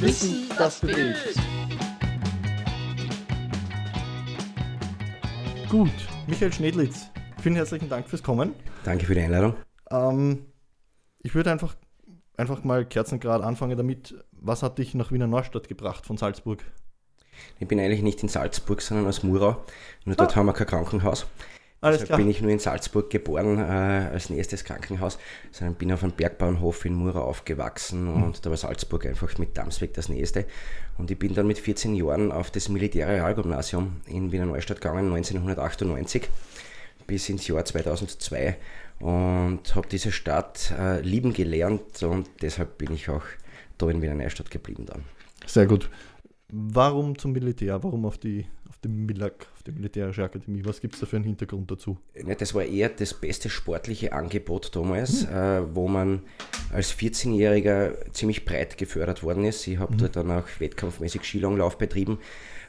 Wissen, das bewegt. Gut, Michael Schnedlitz, vielen herzlichen Dank fürs Kommen. Danke für die Einladung. Ähm, ich würde einfach, einfach mal kerzengrad anfangen damit, was hat dich nach Wiener Neustadt gebracht von Salzburg? Ich bin eigentlich nicht in Salzburg, sondern aus Murau. Nur dort ah. haben wir kein Krankenhaus. Alles klar. bin ich nur in Salzburg geboren äh, als nächstes Krankenhaus, sondern bin auf einem Bergbauernhof in Murau aufgewachsen mhm. und da war Salzburg einfach mit Damsweg das nächste. Und ich bin dann mit 14 Jahren auf das Militärrealgymnasium in Wiener Neustadt gegangen, 1998 bis ins Jahr 2002 und habe diese Stadt äh, lieben gelernt und deshalb bin ich auch da in Wiener Neustadt geblieben dann. Sehr gut. Warum zum Militär? Warum auf die auf dem Milak, auf die Militärische Akademie? Was gibt es da für einen Hintergrund dazu? Das war eher das beste sportliche Angebot damals, mhm. äh, wo man als 14-Jähriger ziemlich breit gefördert worden ist. Ich habe mhm. dort dann auch wettkampfmäßig Skilanglauf betrieben,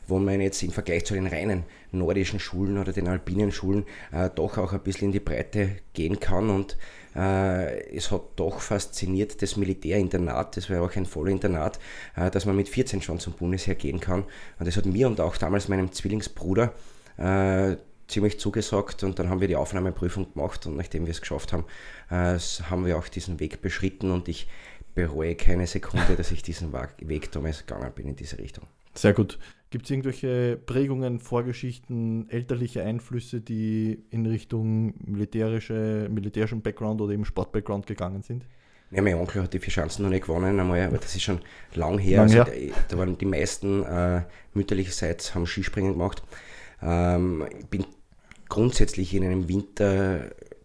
wo man jetzt im Vergleich zu den reinen nordischen Schulen oder den alpinen Schulen äh, doch auch ein bisschen in die Breite gehen kann und es hat doch fasziniert das Militärinternat, das war ja auch ein Vollinternat, äh, dass man mit 14 schon zum Bundesheer gehen kann. Und das hat mir und auch damals meinem Zwillingsbruder äh, ziemlich zugesagt und dann haben wir die Aufnahmeprüfung gemacht und nachdem wir es geschafft haben, äh, haben wir auch diesen Weg beschritten und ich bereue keine Sekunde, dass ich diesen Weg damals gegangen bin in diese Richtung. Sehr gut. Gibt es irgendwelche Prägungen, Vorgeschichten, elterliche Einflüsse, die in Richtung militärische, militärischen Background oder eben Sport-Background gegangen sind? Ja, mein Onkel hat die vier Chancen noch nicht gewonnen, einmal, aber das ist schon lang her. Lang also, her. Da waren die meisten äh, mütterlicherseits haben Skispringen gemacht. Ähm, ich bin grundsätzlich in einem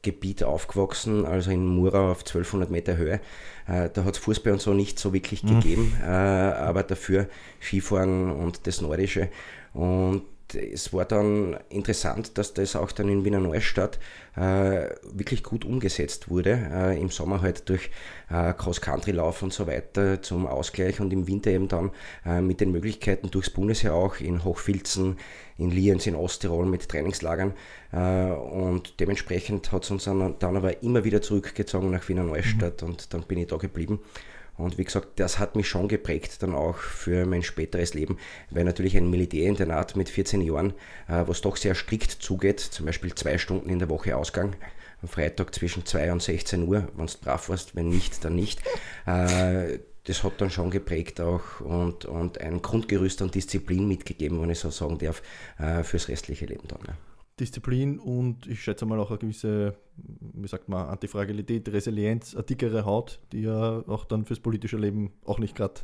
Wintergebiet aufgewachsen, also in Mura auf 1200 Meter Höhe. Äh, da hat es Fußball und so nicht so wirklich mhm. gegeben, äh, aber dafür Skifahren und das Nordische. Und es war dann interessant, dass das auch dann in Wiener Neustadt äh, wirklich gut umgesetzt wurde. Äh, Im Sommer halt durch äh, Cross-Country-Lauf und so weiter zum Ausgleich und im Winter eben dann äh, mit den Möglichkeiten durchs Bundesheer auch in Hochfilzen, in Lienz, in Osttirol mit Trainingslagern. Äh, und dementsprechend hat es uns dann, dann, aber immer wieder zurückgezogen nach Wiener Neustadt mhm. und dann bin ich da geblieben. Und wie gesagt, das hat mich schon geprägt dann auch für mein späteres Leben, weil natürlich ein Militärinternat mit 14 Jahren, äh, was doch sehr strikt zugeht, zum Beispiel zwei Stunden in der Woche Ausgang, am Freitag zwischen 2 und 16 Uhr, wenn du brav warst, wenn nicht, dann nicht. Äh, das hat dann schon geprägt auch und, und ein Grundgerüst an Disziplin mitgegeben, wenn ich so sagen darf, äh, fürs restliche Leben dann. Ja. Disziplin und ich schätze mal auch eine gewisse, wie sagt man, Antifragilität, Resilienz, eine dickere Haut, die ja auch dann fürs politische Leben auch nicht gerade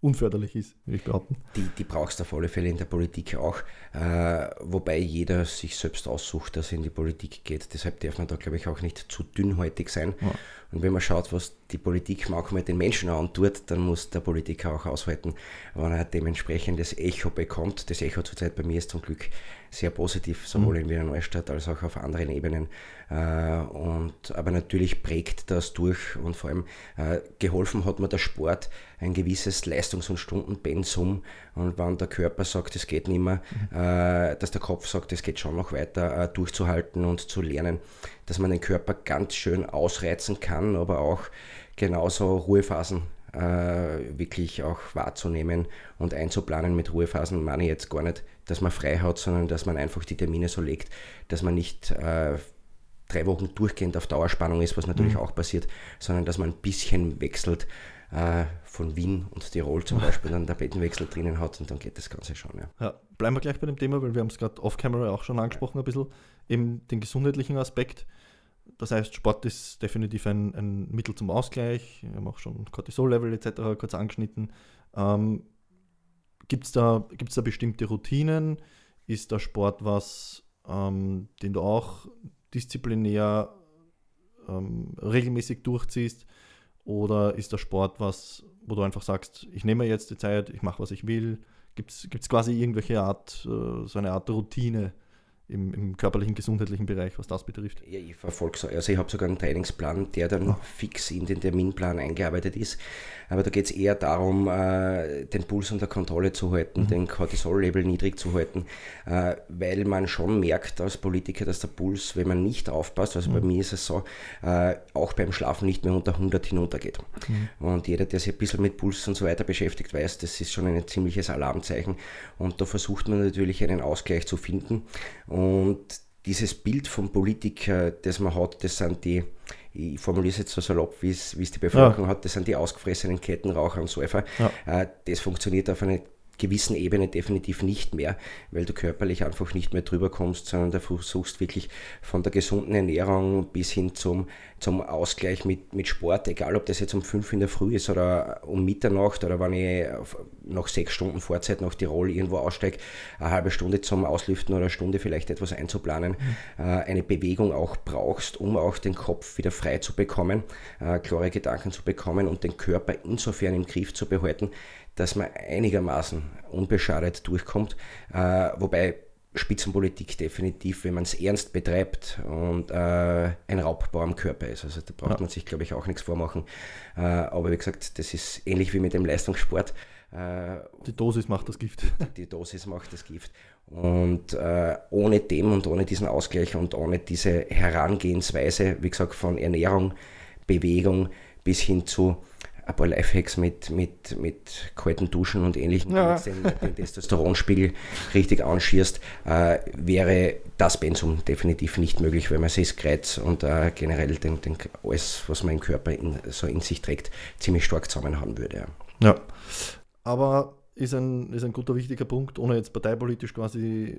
unförderlich ist, würde ich behaupten. Die, die brauchst du auf alle Fälle in der Politik auch, äh, wobei jeder sich selbst aussucht, dass er in die Politik geht. Deshalb darf man da, glaube ich, auch nicht zu dünnhäutig sein. Ja. Und wenn man schaut, was die Politik manchmal den Menschen antut, dann muss der Politiker auch aushalten, wenn er dementsprechendes Echo bekommt. Das Echo zurzeit bei mir ist zum Glück sehr positiv, sowohl mhm. in Wiener Neustadt als auch auf anderen Ebenen. Äh, und, aber natürlich prägt das durch und vor allem äh, geholfen hat mir der Sport ein gewisses Leistungs- und Stundenpensum. Und wenn der Körper sagt, es geht nicht mehr, mhm. Äh, dass der Kopf sagt, es geht schon noch weiter, durchzuhalten und zu lernen, dass man den Körper ganz schön ausreizen kann, aber auch genauso Ruhephasen äh, wirklich auch wahrzunehmen und einzuplanen mit Ruhephasen, meine ich jetzt gar nicht, dass man frei hat, sondern dass man einfach die Termine so legt, dass man nicht äh, drei Wochen durchgehend auf Dauerspannung ist, was natürlich mhm. auch passiert, sondern dass man ein bisschen wechselt äh, von Wien und Tirol zum Beispiel dann der Bettenwechsel drinnen hat und dann geht das Ganze schon. Ja. ja bleiben wir gleich bei dem Thema, weil wir haben es gerade off-camera auch schon angesprochen, ein bisschen, eben den gesundheitlichen Aspekt. Das heißt, Sport ist definitiv ein, ein Mittel zum Ausgleich. Wir haben auch schon Cortisol-Level etc. kurz angeschnitten. Ähm, Gibt es da, gibt's da bestimmte Routinen? Ist der Sport was, ähm, den du auch disziplinär ähm, regelmäßig durchziehst? Oder ist der Sport was, wo du einfach sagst, ich nehme jetzt die Zeit, ich mache, was ich will? Gibt es quasi irgendwelche Art, äh, so eine Art Routine, im, im, körperlichen, gesundheitlichen Bereich, was das betrifft? Ja, ich verfolge also ich habe sogar einen Trainingsplan, der dann oh. fix in den Terminplan eingearbeitet ist. Aber da geht es eher darum, äh, den Puls unter Kontrolle zu halten, mhm. den Cortisol-Level niedrig zu halten, äh, weil man schon merkt als Politiker, dass der Puls, wenn man nicht aufpasst, also mhm. bei mir ist es so, äh, auch beim Schlafen nicht mehr unter 100 hinuntergeht. Mhm. Und jeder, der sich ein bisschen mit Puls und so weiter beschäftigt, weiß, das ist schon ein ziemliches Alarmzeichen. Und da versucht man natürlich einen Ausgleich zu finden. Und dieses Bild vom Politiker, das man hat, das sind die, ich formuliere es jetzt so salopp, wie es die Bevölkerung ja. hat, das sind die ausgefressenen Kettenraucher und Säufer. Ja. Äh, das funktioniert auf eine gewissen Ebene definitiv nicht mehr, weil du körperlich einfach nicht mehr drüber kommst, sondern du versuchst wirklich von der gesunden Ernährung bis hin zum, zum Ausgleich mit, mit Sport, egal ob das jetzt um 5 in der Früh ist oder um Mitternacht oder wenn ich nach sechs Stunden Vorzeit nach Tirol irgendwo aussteige, eine halbe Stunde zum Auslüften oder eine Stunde vielleicht etwas einzuplanen, mhm. äh, eine Bewegung auch brauchst, um auch den Kopf wieder frei zu bekommen, äh, klare Gedanken zu bekommen und den Körper insofern im Griff zu behalten, dass man einigermaßen unbeschadet durchkommt. Äh, wobei Spitzenpolitik definitiv, wenn man es ernst betreibt und äh, ein Raubbau am Körper ist. Also da braucht ja. man sich, glaube ich, auch nichts vormachen. Äh, aber wie gesagt, das ist ähnlich wie mit dem Leistungssport. Äh, die Dosis macht das Gift. Die, Dosis macht das Gift. Und äh, ohne dem und ohne diesen Ausgleich und ohne diese Herangehensweise, wie gesagt, von Ernährung, Bewegung bis hin zu ein paar Lifehacks mit, mit, mit kalten Duschen und ähnlichem, ja. den, den Testosteronspiegel richtig anschierst, äh, wäre das Pensum definitiv nicht möglich, weil man sich Kreuz und äh, generell den, den, alles, was im Körper in, so in sich trägt, ziemlich stark zusammenhauen würde. Ja, ja. aber ist ein, ist ein guter, wichtiger Punkt, ohne jetzt parteipolitisch quasi äh,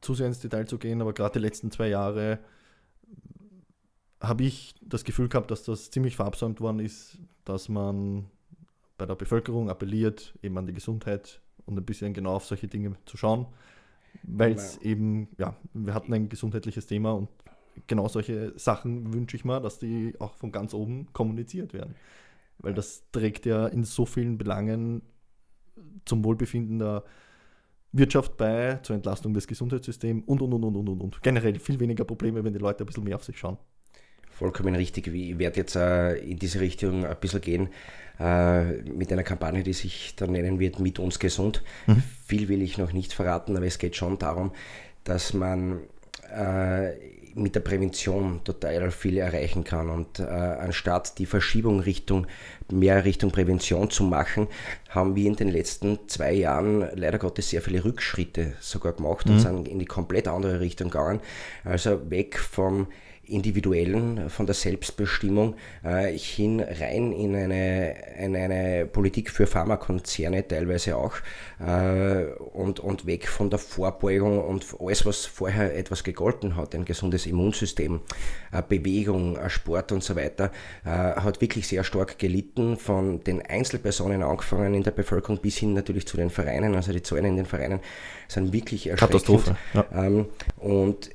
zu sehr ins Detail zu gehen, aber gerade die letzten zwei Jahre habe ich das Gefühl gehabt, dass das ziemlich verabsäumt worden ist, dass man bei der Bevölkerung appelliert, eben an die Gesundheit und ein bisschen genau auf solche Dinge zu schauen, weil es eben, ja, wir hatten ein gesundheitliches Thema und genau solche Sachen wünsche ich mir, dass die auch von ganz oben kommuniziert werden. Weil das trägt ja in so vielen Belangen zum Wohlbefinden der Wirtschaft bei, zur Entlastung des Gesundheitssystems und, und, und, und, und, und. Generell viel weniger Probleme, wenn die Leute ein bisschen mehr auf sich schauen vollkommen richtig. Ich werde jetzt äh, in diese Richtung ein bisschen gehen äh, mit einer Kampagne, die sich dann nennen wird Mit uns gesund. Mhm. Viel will ich noch nicht verraten, aber es geht schon darum, dass man äh, mit der Prävention total viel erreichen kann. Und äh, anstatt die Verschiebung Richtung mehr Richtung Prävention zu machen, haben wir in den letzten zwei Jahren leider Gottes sehr viele Rückschritte sogar gemacht mhm. und sind in die komplett andere Richtung gegangen. Also weg vom Individuellen, von der Selbstbestimmung äh, hin rein in eine, in eine Politik für Pharmakonzerne teilweise auch äh, und, und weg von der Vorbeugung und alles, was vorher etwas gegolten hat, ein gesundes Immunsystem, äh, Bewegung, äh, Sport und so weiter, äh, hat wirklich sehr stark gelitten von den Einzelpersonen angefangen in der Bevölkerung bis hin natürlich zu den Vereinen, also die Zahlen in den Vereinen sind wirklich erschreckend. Katastrophe. Ja. Ähm, und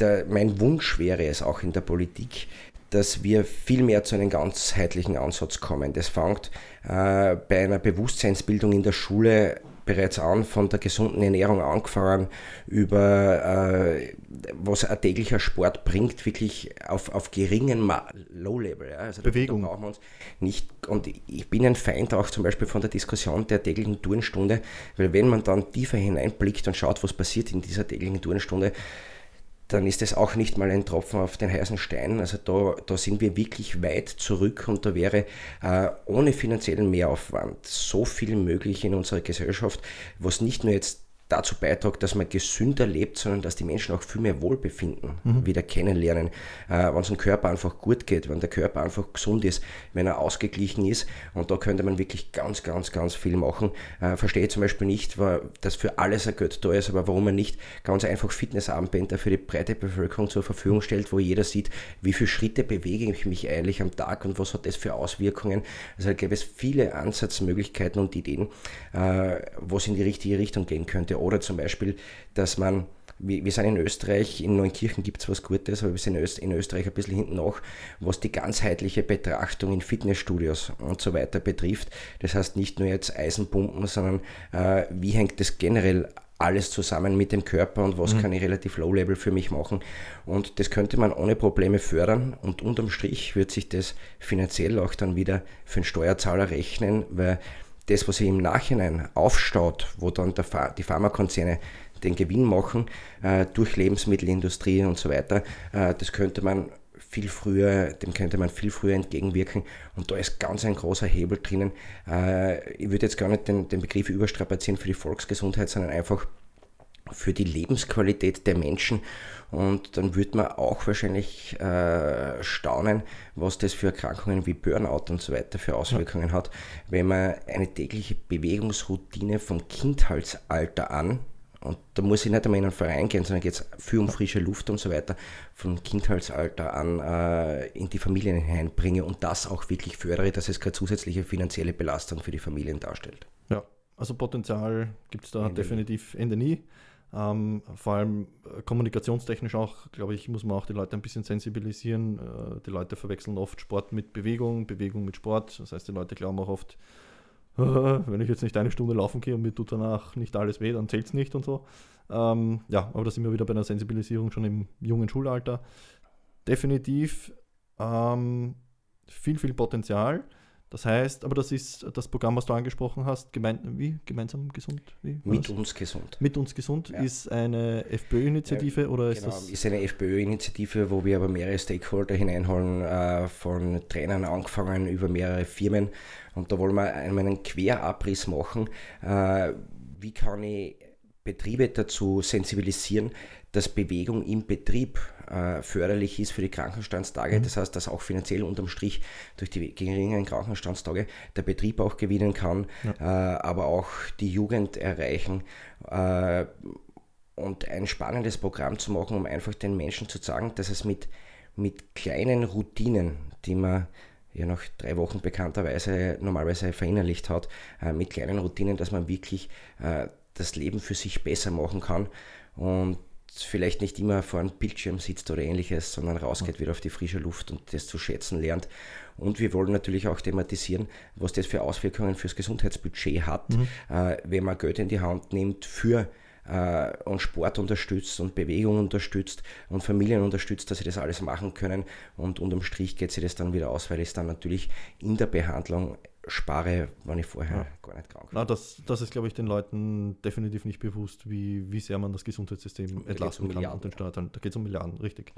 der, mein Wunsch wäre es auch in der Politik, dass wir viel mehr zu einem ganzheitlichen Ansatz kommen. Das fängt äh, bei einer Bewusstseinsbildung in der Schule bereits an, von der gesunden Ernährung angefangen, über äh, was ein täglicher Sport bringt, wirklich auf, auf geringen Low-Level. Ja. Also Bewegung. Brauchen wir uns nicht, und ich bin ein Feind auch zum Beispiel von der Diskussion der täglichen Turnstunde, weil wenn man dann tiefer hineinblickt und schaut, was passiert in dieser täglichen Turnstunde, dann ist es auch nicht mal ein Tropfen auf den heißen Stein. Also da, da sind wir wirklich weit zurück und da wäre äh, ohne finanziellen Mehraufwand so viel möglich in unserer Gesellschaft, was nicht nur jetzt dazu beiträgt, dass man gesünder lebt, sondern dass die Menschen auch viel mehr Wohlbefinden mhm. wieder kennenlernen. Äh, wenn es dem Körper einfach gut geht, wenn der Körper einfach gesund ist, wenn er ausgeglichen ist. Und da könnte man wirklich ganz, ganz, ganz viel machen. Äh, verstehe zum Beispiel nicht, dass für alles ein Geld da ist, aber warum man nicht ganz einfach Fitnessarmbänder für die breite Bevölkerung zur Verfügung stellt, wo jeder sieht, wie viele Schritte bewege ich mich eigentlich am Tag und was hat das für Auswirkungen. Also da gäbe es viele Ansatzmöglichkeiten und Ideen, äh, wo es in die richtige Richtung gehen könnte. Oder zum Beispiel, dass man, wir, sind in Österreich, in Neunkirchen gibt es was Gutes, aber wir sind in Österreich ein bisschen hinten nach, was die ganzheitliche Betrachtung in Fitnessstudios und so weiter betrifft. Das heißt nicht nur jetzt Eisenpumpen, sondern äh, wie hängt das generell alles zusammen mit dem Körper und was mhm. kann ich relativ low-level für mich machen. Und das könnte man ohne Probleme fördern und unterm Strich wird sich das finanziell auch dann wieder für den Steuerzahler rechnen, weil das, was sich im Nachhinein aufstaut, wo dann der, die Pharmakonzerne den Gewinn machen äh, durch Lebensmittelindustrie und so weiter, äh, das könnte man viel früher, dem könnte man viel früher entgegenwirken und da ist ganz ein großer Hebel drinnen. Äh, ich würde jetzt gar nicht den, den Begriff überstrapazieren für die Volksgesundheit, sondern einfach für die Lebensqualität der Menschen. Und dann würde man auch wahrscheinlich äh, staunen, was das für Erkrankungen wie Burnout und so weiter für Auswirkungen ja. hat, wenn man eine tägliche Bewegungsroutine vom Kindheitsalter an und da muss ich nicht einmal in einen Verein gehen, sondern geht es viel um frische Luft und so weiter, von Kindheitsalter an äh, in die Familien hineinbringe und das auch wirklich fördere, dass es keine zusätzliche finanzielle Belastung für die Familien darstellt. Ja, also Potenzial gibt es da Ende definitiv Ende nie. Ähm, vor allem äh, kommunikationstechnisch auch, glaube ich, muss man auch die Leute ein bisschen sensibilisieren. Äh, die Leute verwechseln oft Sport mit Bewegung, Bewegung mit Sport. Das heißt, die Leute glauben auch oft, wenn ich jetzt nicht eine Stunde laufen gehe und mir tut danach nicht alles weh, dann zählt es nicht und so. Ähm, ja, aber da sind wir wieder bei einer Sensibilisierung schon im jungen Schulalter. Definitiv ähm, viel, viel Potenzial. Das heißt, aber das ist das Programm, was du angesprochen hast, gemein, wie? Gemeinsam gesund? Wie Mit uns gesund. Mit uns gesund ja. ist eine FPÖ-Initiative ja, oder ist genau, das? ist eine FPÖ-Initiative, wo wir aber mehrere Stakeholder hineinholen, äh, von Trainern angefangen über mehrere Firmen. Und da wollen wir einen Querabriss machen. Äh, wie kann ich Betriebe dazu sensibilisieren, dass Bewegung im Betrieb äh, förderlich ist für die Krankenstandstage. Mhm. Das heißt, dass auch finanziell unterm Strich durch die geringeren Krankenstandstage der Betrieb auch gewinnen kann, ja. äh, aber auch die Jugend erreichen. Äh, und ein spannendes Programm zu machen, um einfach den Menschen zu sagen, dass es mit, mit kleinen Routinen, die man ja nach drei Wochen bekannterweise normalerweise verinnerlicht hat, mit kleinen Routinen, dass man wirklich das Leben für sich besser machen kann. Und vielleicht nicht immer vor einem Bildschirm sitzt oder ähnliches, sondern rausgeht wieder auf die frische Luft und das zu schätzen lernt. Und wir wollen natürlich auch thematisieren, was das für Auswirkungen fürs Gesundheitsbudget hat, mhm. äh, wenn man Geld in die Hand nimmt für äh, und Sport unterstützt und Bewegung unterstützt und Familien unterstützt, dass sie das alles machen können. Und unterm Strich geht sich das dann wieder aus, weil es dann natürlich in der Behandlung spare, wenn ich vorher ja. gar nicht krank war. das, das ist, glaube ich, den Leuten definitiv nicht bewusst, wie, wie sehr man das Gesundheitssystem da entlasten um kann und den Steuern. Da geht es um Milliarden, richtig.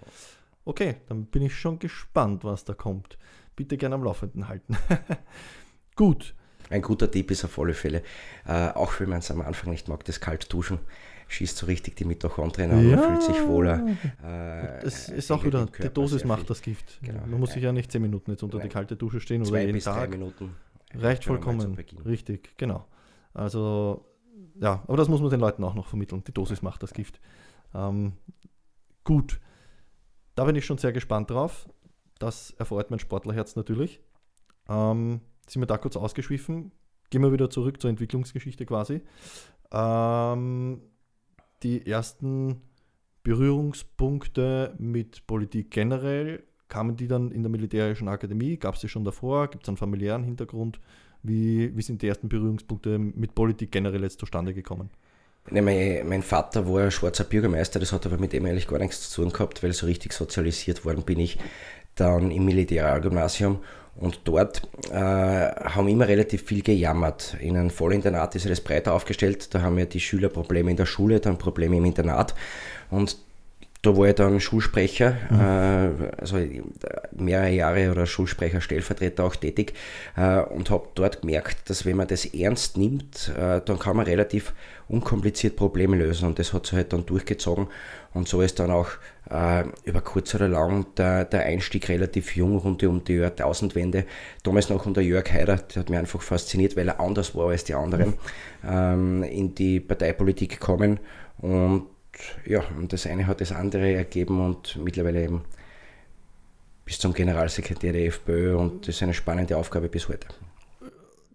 Okay, dann bin ich schon gespannt, was da kommt. Bitte gerne am Laufenden halten. Gut. Ein guter Tipp ist auf alle Fälle, äh, auch wenn man es am Anfang nicht mag, das kalt duschen schießt so richtig die Mitochondrien an ja. und fühlt sich wohler. Äh, es ist auch wieder, die Dosis macht das Gift. Genau. Man muss sich ja nicht zehn Minuten jetzt unter Nein. die kalte Dusche stehen Zwei oder jeden bis Tag. Drei Minuten Reicht vollkommen. Richtig, genau. Also, ja, aber das muss man den Leuten auch noch vermitteln. Die Dosis macht das Gift. Ähm, gut, da bin ich schon sehr gespannt drauf. Das erfreut mein Sportlerherz natürlich. Ähm, sind wir da kurz ausgeschwiffen. Gehen wir wieder zurück zur Entwicklungsgeschichte quasi. Ähm, die ersten Berührungspunkte mit Politik generell Kamen die dann in der Militärischen Akademie? Gab es die schon davor? Gibt es einen familiären Hintergrund? Wie, wie sind die ersten Berührungspunkte mit Politik generell jetzt zustande gekommen? Nee, mein, mein, Vater war schwarzer Bürgermeister, das hat aber mit dem eigentlich gar nichts zu tun gehabt, weil so richtig sozialisiert worden bin ich dann im Militärgymnasium und dort äh, haben immer relativ viel gejammert. In einem Vollinternat ist das breiter aufgestellt, da haben ja die Schüler Probleme in der Schule, dann Probleme im Internat und da war ich dann Schulsprecher, mhm. äh, also mehrere Jahre oder Schulsprecher, Stellvertreter auch tätig äh, und habe dort gemerkt, dass wenn man das ernst nimmt, äh, dann kann man relativ unkompliziert Probleme lösen. Und das hat sich halt dann durchgezogen. Und so ist dann auch äh, über kurz oder lang der, der Einstieg relativ jung rund um die Jahrtausendwende, damals noch unter Jörg Haider, der hat mich einfach fasziniert, weil er anders war als die anderen, ähm, in die Parteipolitik gekommen. Und ja, und das eine hat das andere ergeben und mittlerweile eben bis zum Generalsekretär der FPÖ und das ist eine spannende Aufgabe bis heute.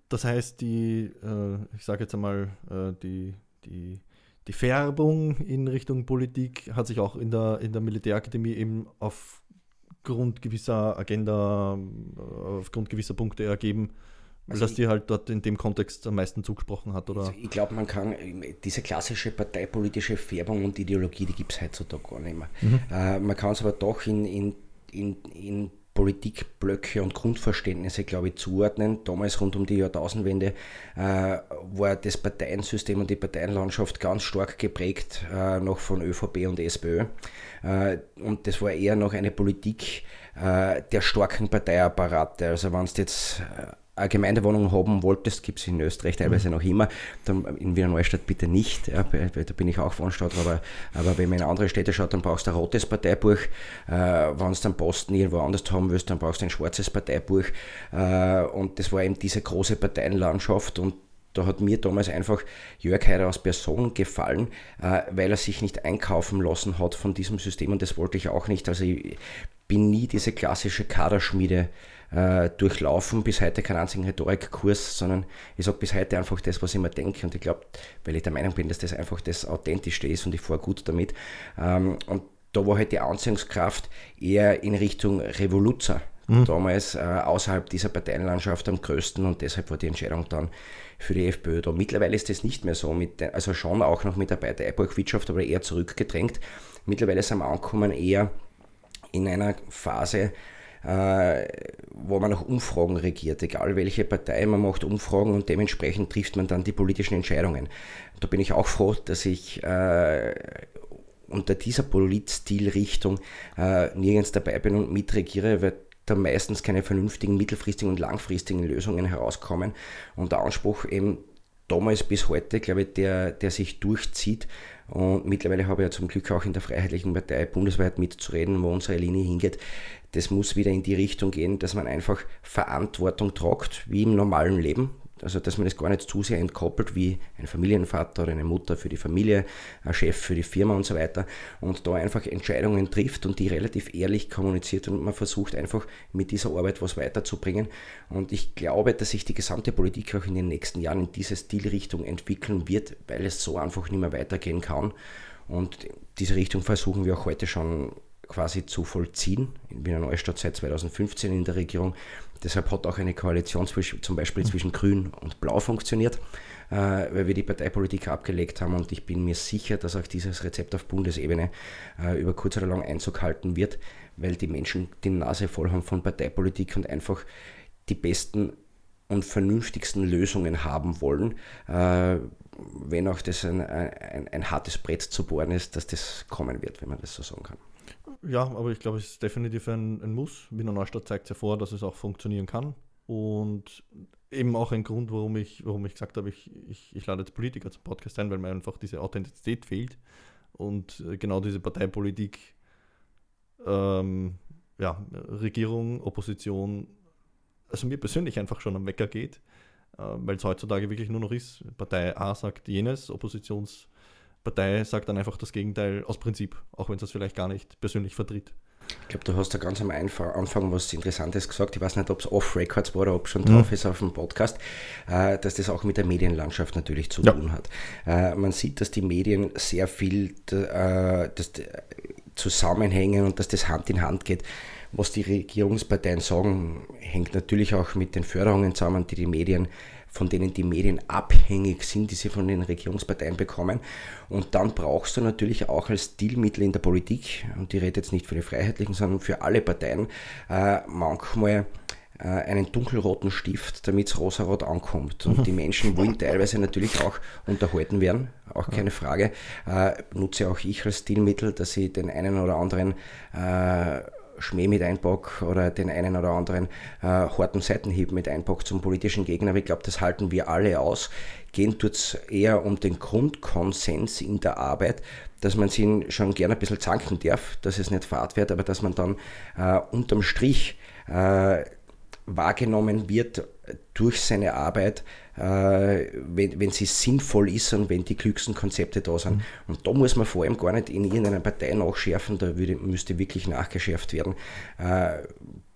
Das heißt, die, äh, ich sage jetzt einmal, äh, die, die, die Färbung in Richtung Politik hat sich auch in der, in der Militärakademie eben aufgrund gewisser Agenda, äh, aufgrund gewisser Punkte ergeben, also das dir halt dort in dem Kontext am meisten zugesprochen hat, oder? Also ich glaube, man kann, diese klassische parteipolitische Färbung und Ideologie, die gibt es heutzutage gar nicht mehr. Mhm. Äh, man kann es aber doch in, in, in, in Politikblöcke und Grundverständnisse, glaube ich, zuordnen. Damals rund um die Jahrtausendwende äh, war das Parteiensystem und die Parteienlandschaft ganz stark geprägt, äh, noch von ÖVP und SPÖ. Äh, und das war eher noch eine Politik äh, der starken Parteiapparate. Also wenn es jetzt äh, Gemeindewohnung haben wolltest, gibt es in Österreich teilweise mhm. noch immer, dann in Wiener Neustadt bitte nicht, ja, da bin ich auch Wohnstadt, aber, aber wenn man in andere Städte schaut, dann brauchst du ein rotes Parteibuch, äh, wenn du dann Posten irgendwo anders haben willst, dann brauchst du ein schwarzes Parteibuch äh, und das war eben diese große Parteienlandschaft und da hat mir damals einfach Jörg Heider als Person gefallen, äh, weil er sich nicht einkaufen lassen hat von diesem System und das wollte ich auch nicht. Also ich bin nie diese klassische Kaderschmiede äh, durchlaufen, bis heute keinen einzigen Rhetorikkurs, sondern ich sage bis heute einfach das, was ich mir denke und ich glaube, weil ich der Meinung bin, dass das einfach das Authentischste ist und ich fahre gut damit. Ähm, und da war halt die Anziehungskraft eher in Richtung Revoluzer. Mhm. Damals äh, außerhalb dieser Parteienlandschaft am größten und deshalb war die Entscheidung dann für die FPÖ da. Mittlerweile ist das nicht mehr so, mit, also schon auch noch mit der Parteiburgwirtschaft, aber eher zurückgedrängt. Mittlerweile sind wir angekommen eher in einer Phase, äh, wo man nach Umfragen regiert, egal welche Partei, man macht Umfragen und dementsprechend trifft man dann die politischen Entscheidungen. Da bin ich auch froh, dass ich äh, unter dieser Politstilrichtung äh, nirgends dabei bin und mitregiere, weil da meistens keine vernünftigen mittelfristigen und langfristigen Lösungen herauskommen und der Anspruch eben damals bis heute, glaube ich, der, der sich durchzieht. Und mittlerweile habe ich ja zum Glück auch in der Freiheitlichen Partei bundesweit mitzureden, wo unsere Linie hingeht. Das muss wieder in die Richtung gehen, dass man einfach Verantwortung tragt, wie im normalen Leben. Also, dass man das gar nicht zu sehr entkoppelt wie ein Familienvater oder eine Mutter für die Familie, ein Chef für die Firma und so weiter. Und da einfach Entscheidungen trifft und die relativ ehrlich kommuniziert und man versucht einfach mit dieser Arbeit was weiterzubringen. Und ich glaube, dass sich die gesamte Politik auch in den nächsten Jahren in diese Stilrichtung entwickeln wird, weil es so einfach nicht mehr weitergehen kann. Und diese Richtung versuchen wir auch heute schon quasi zu vollziehen. In Neustadt seit 2015 in der Regierung. Deshalb hat auch eine Koalition zwischen, zum Beispiel mhm. zwischen Grün und Blau funktioniert, äh, weil wir die Parteipolitik abgelegt haben und ich bin mir sicher, dass auch dieses Rezept auf Bundesebene äh, über kurz oder lang Einzug halten wird, weil die Menschen die Nase voll haben von Parteipolitik und einfach die besten und vernünftigsten Lösungen haben wollen. Äh, wenn auch das ein, ein, ein hartes Brett zu bohren ist, dass das kommen wird, wenn man das so sagen kann. Ja, aber ich glaube, es ist definitiv ein, ein Muss. Wiener Neustadt zeigt ja vor, dass es auch funktionieren kann. Und eben auch ein Grund, warum ich, warum ich gesagt habe, ich, ich, ich lade jetzt Politiker zum Podcast ein, weil mir einfach diese Authentizität fehlt und äh, genau diese Parteipolitik, ähm, ja, Regierung, Opposition, also mir persönlich einfach schon am Wecker geht, äh, weil es heutzutage wirklich nur noch ist, Partei A sagt jenes, Oppositions- Partei sagt dann einfach das Gegenteil aus Prinzip, auch wenn es das vielleicht gar nicht persönlich vertritt. Ich glaube, du hast da ganz am Anfang was Interessantes gesagt. Ich weiß nicht, ob es off-Records war oder ob es schon drauf mhm. ist auf dem Podcast, äh, dass das auch mit der Medienlandschaft natürlich zu ja. tun hat. Äh, man sieht, dass die Medien sehr viel äh, zusammenhängen und dass das Hand in Hand geht. Was die Regierungsparteien sagen, hängt natürlich auch mit den Förderungen zusammen, die die Medien von denen die Medien abhängig sind, die sie von den Regierungsparteien bekommen. Und dann brauchst du natürlich auch als Stilmittel in der Politik, und die redet jetzt nicht für die Freiheitlichen, sondern für alle Parteien, äh, manchmal äh, einen dunkelroten Stift, damit es rosarot ankommt. Und die Menschen wollen teilweise natürlich auch unterhalten werden, auch keine Frage. Äh, nutze auch ich als Stilmittel, dass ich den einen oder anderen äh, Schmäh mit einpack oder den einen oder anderen äh, harten Seitenhieb mit einpack zum politischen Gegner. Aber ich glaube, das halten wir alle aus. Gehen tut es eher um den Grundkonsens in der Arbeit, dass man sich schon gerne ein bisschen zanken darf, dass es nicht fad wird, aber dass man dann äh, unterm Strich äh, wahrgenommen wird durch seine Arbeit, wenn, wenn sie sinnvoll ist und wenn die klügsten Konzepte da sind. Mhm. Und da muss man vor allem gar nicht in irgendeiner Partei nachschärfen, da würde, müsste wirklich nachgeschärft werden. Äh,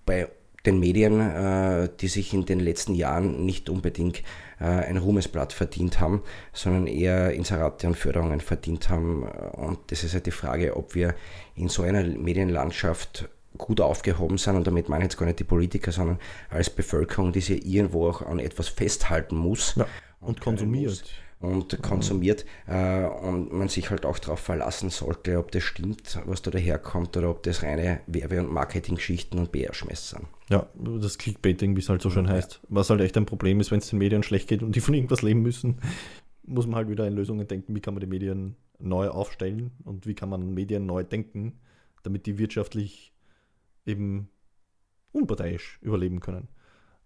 bei den Medien, äh, die sich in den letzten Jahren nicht unbedingt äh, ein Ruhmesblatt verdient haben, sondern eher Inserate und Förderungen verdient haben. Und das ist halt die Frage, ob wir in so einer Medienlandschaft gut aufgehoben sind, und damit meine ich jetzt gar nicht die Politiker, sondern als Bevölkerung, die sich irgendwo auch an etwas festhalten muss. Ja, und, und konsumiert. Muss und konsumiert äh, und man sich halt auch darauf verlassen sollte, ob das stimmt, was da daherkommt oder ob das reine Werbe- und Marketing-Geschichten und PR-Schmeiß sind. Ja, das Clickbaiting, wie es halt so schön heißt. Was halt echt ein Problem ist, wenn es den Medien schlecht geht und die von irgendwas leben müssen, muss man halt wieder in Lösungen denken, wie kann man die Medien neu aufstellen und wie kann man Medien neu denken, damit die wirtschaftlich eben unparteiisch überleben können.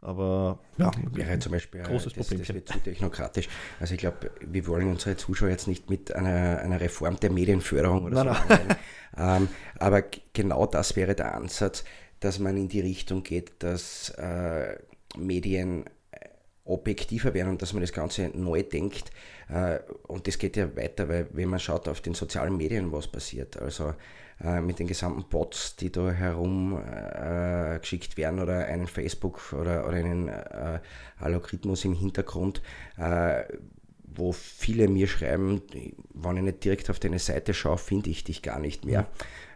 Aber ja, wäre zum Beispiel großes das, Problem. Das wird zu technokratisch. Also ich glaube, wir wollen unsere Zuschauer jetzt nicht mit einer, einer Reform der Medienförderung oder nein, so nein. ähm, aber genau das wäre der Ansatz, dass man in die Richtung geht, dass äh, Medien äh, objektiver werden und dass man das Ganze neu denkt. Äh, und das geht ja weiter, weil wenn man schaut auf den sozialen Medien, was passiert. Also äh, mit den gesamten Bots, die da herum äh, geschickt werden oder einen Facebook oder, oder einen äh, Algorithmus im Hintergrund, äh, wo viele mir schreiben, wenn ich nicht direkt auf deine Seite schaue, finde ich dich gar nicht mehr.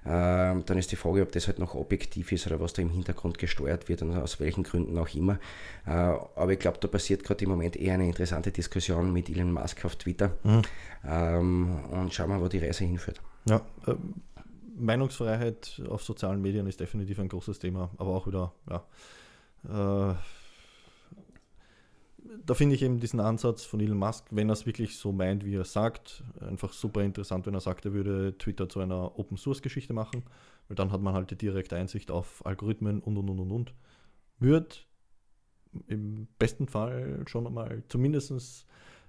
Mhm. dann ist die Frage, ob das halt noch objektiv ist oder was da im Hintergrund gesteuert wird und aus welchen Gründen auch immer. Äh, aber ich glaube, da passiert gerade im Moment eher eine interessante Diskussion mit Elon Musk auf Twitter. Mhm. Ähm, und schauen wir, wo die Reise hinführt. Ja, ähm, Meinungsfreiheit auf sozialen Medien ist definitiv ein großes Thema, aber auch wieder, ja. Äh, da finde ich eben diesen Ansatz von Elon Musk, wenn er es wirklich so meint, wie er sagt, einfach super interessant, wenn er sagt, er würde Twitter zu einer Open Source Geschichte machen, weil dann hat man halt die direkte Einsicht auf Algorithmen und und und und und. Wird im besten Fall schon einmal zumindest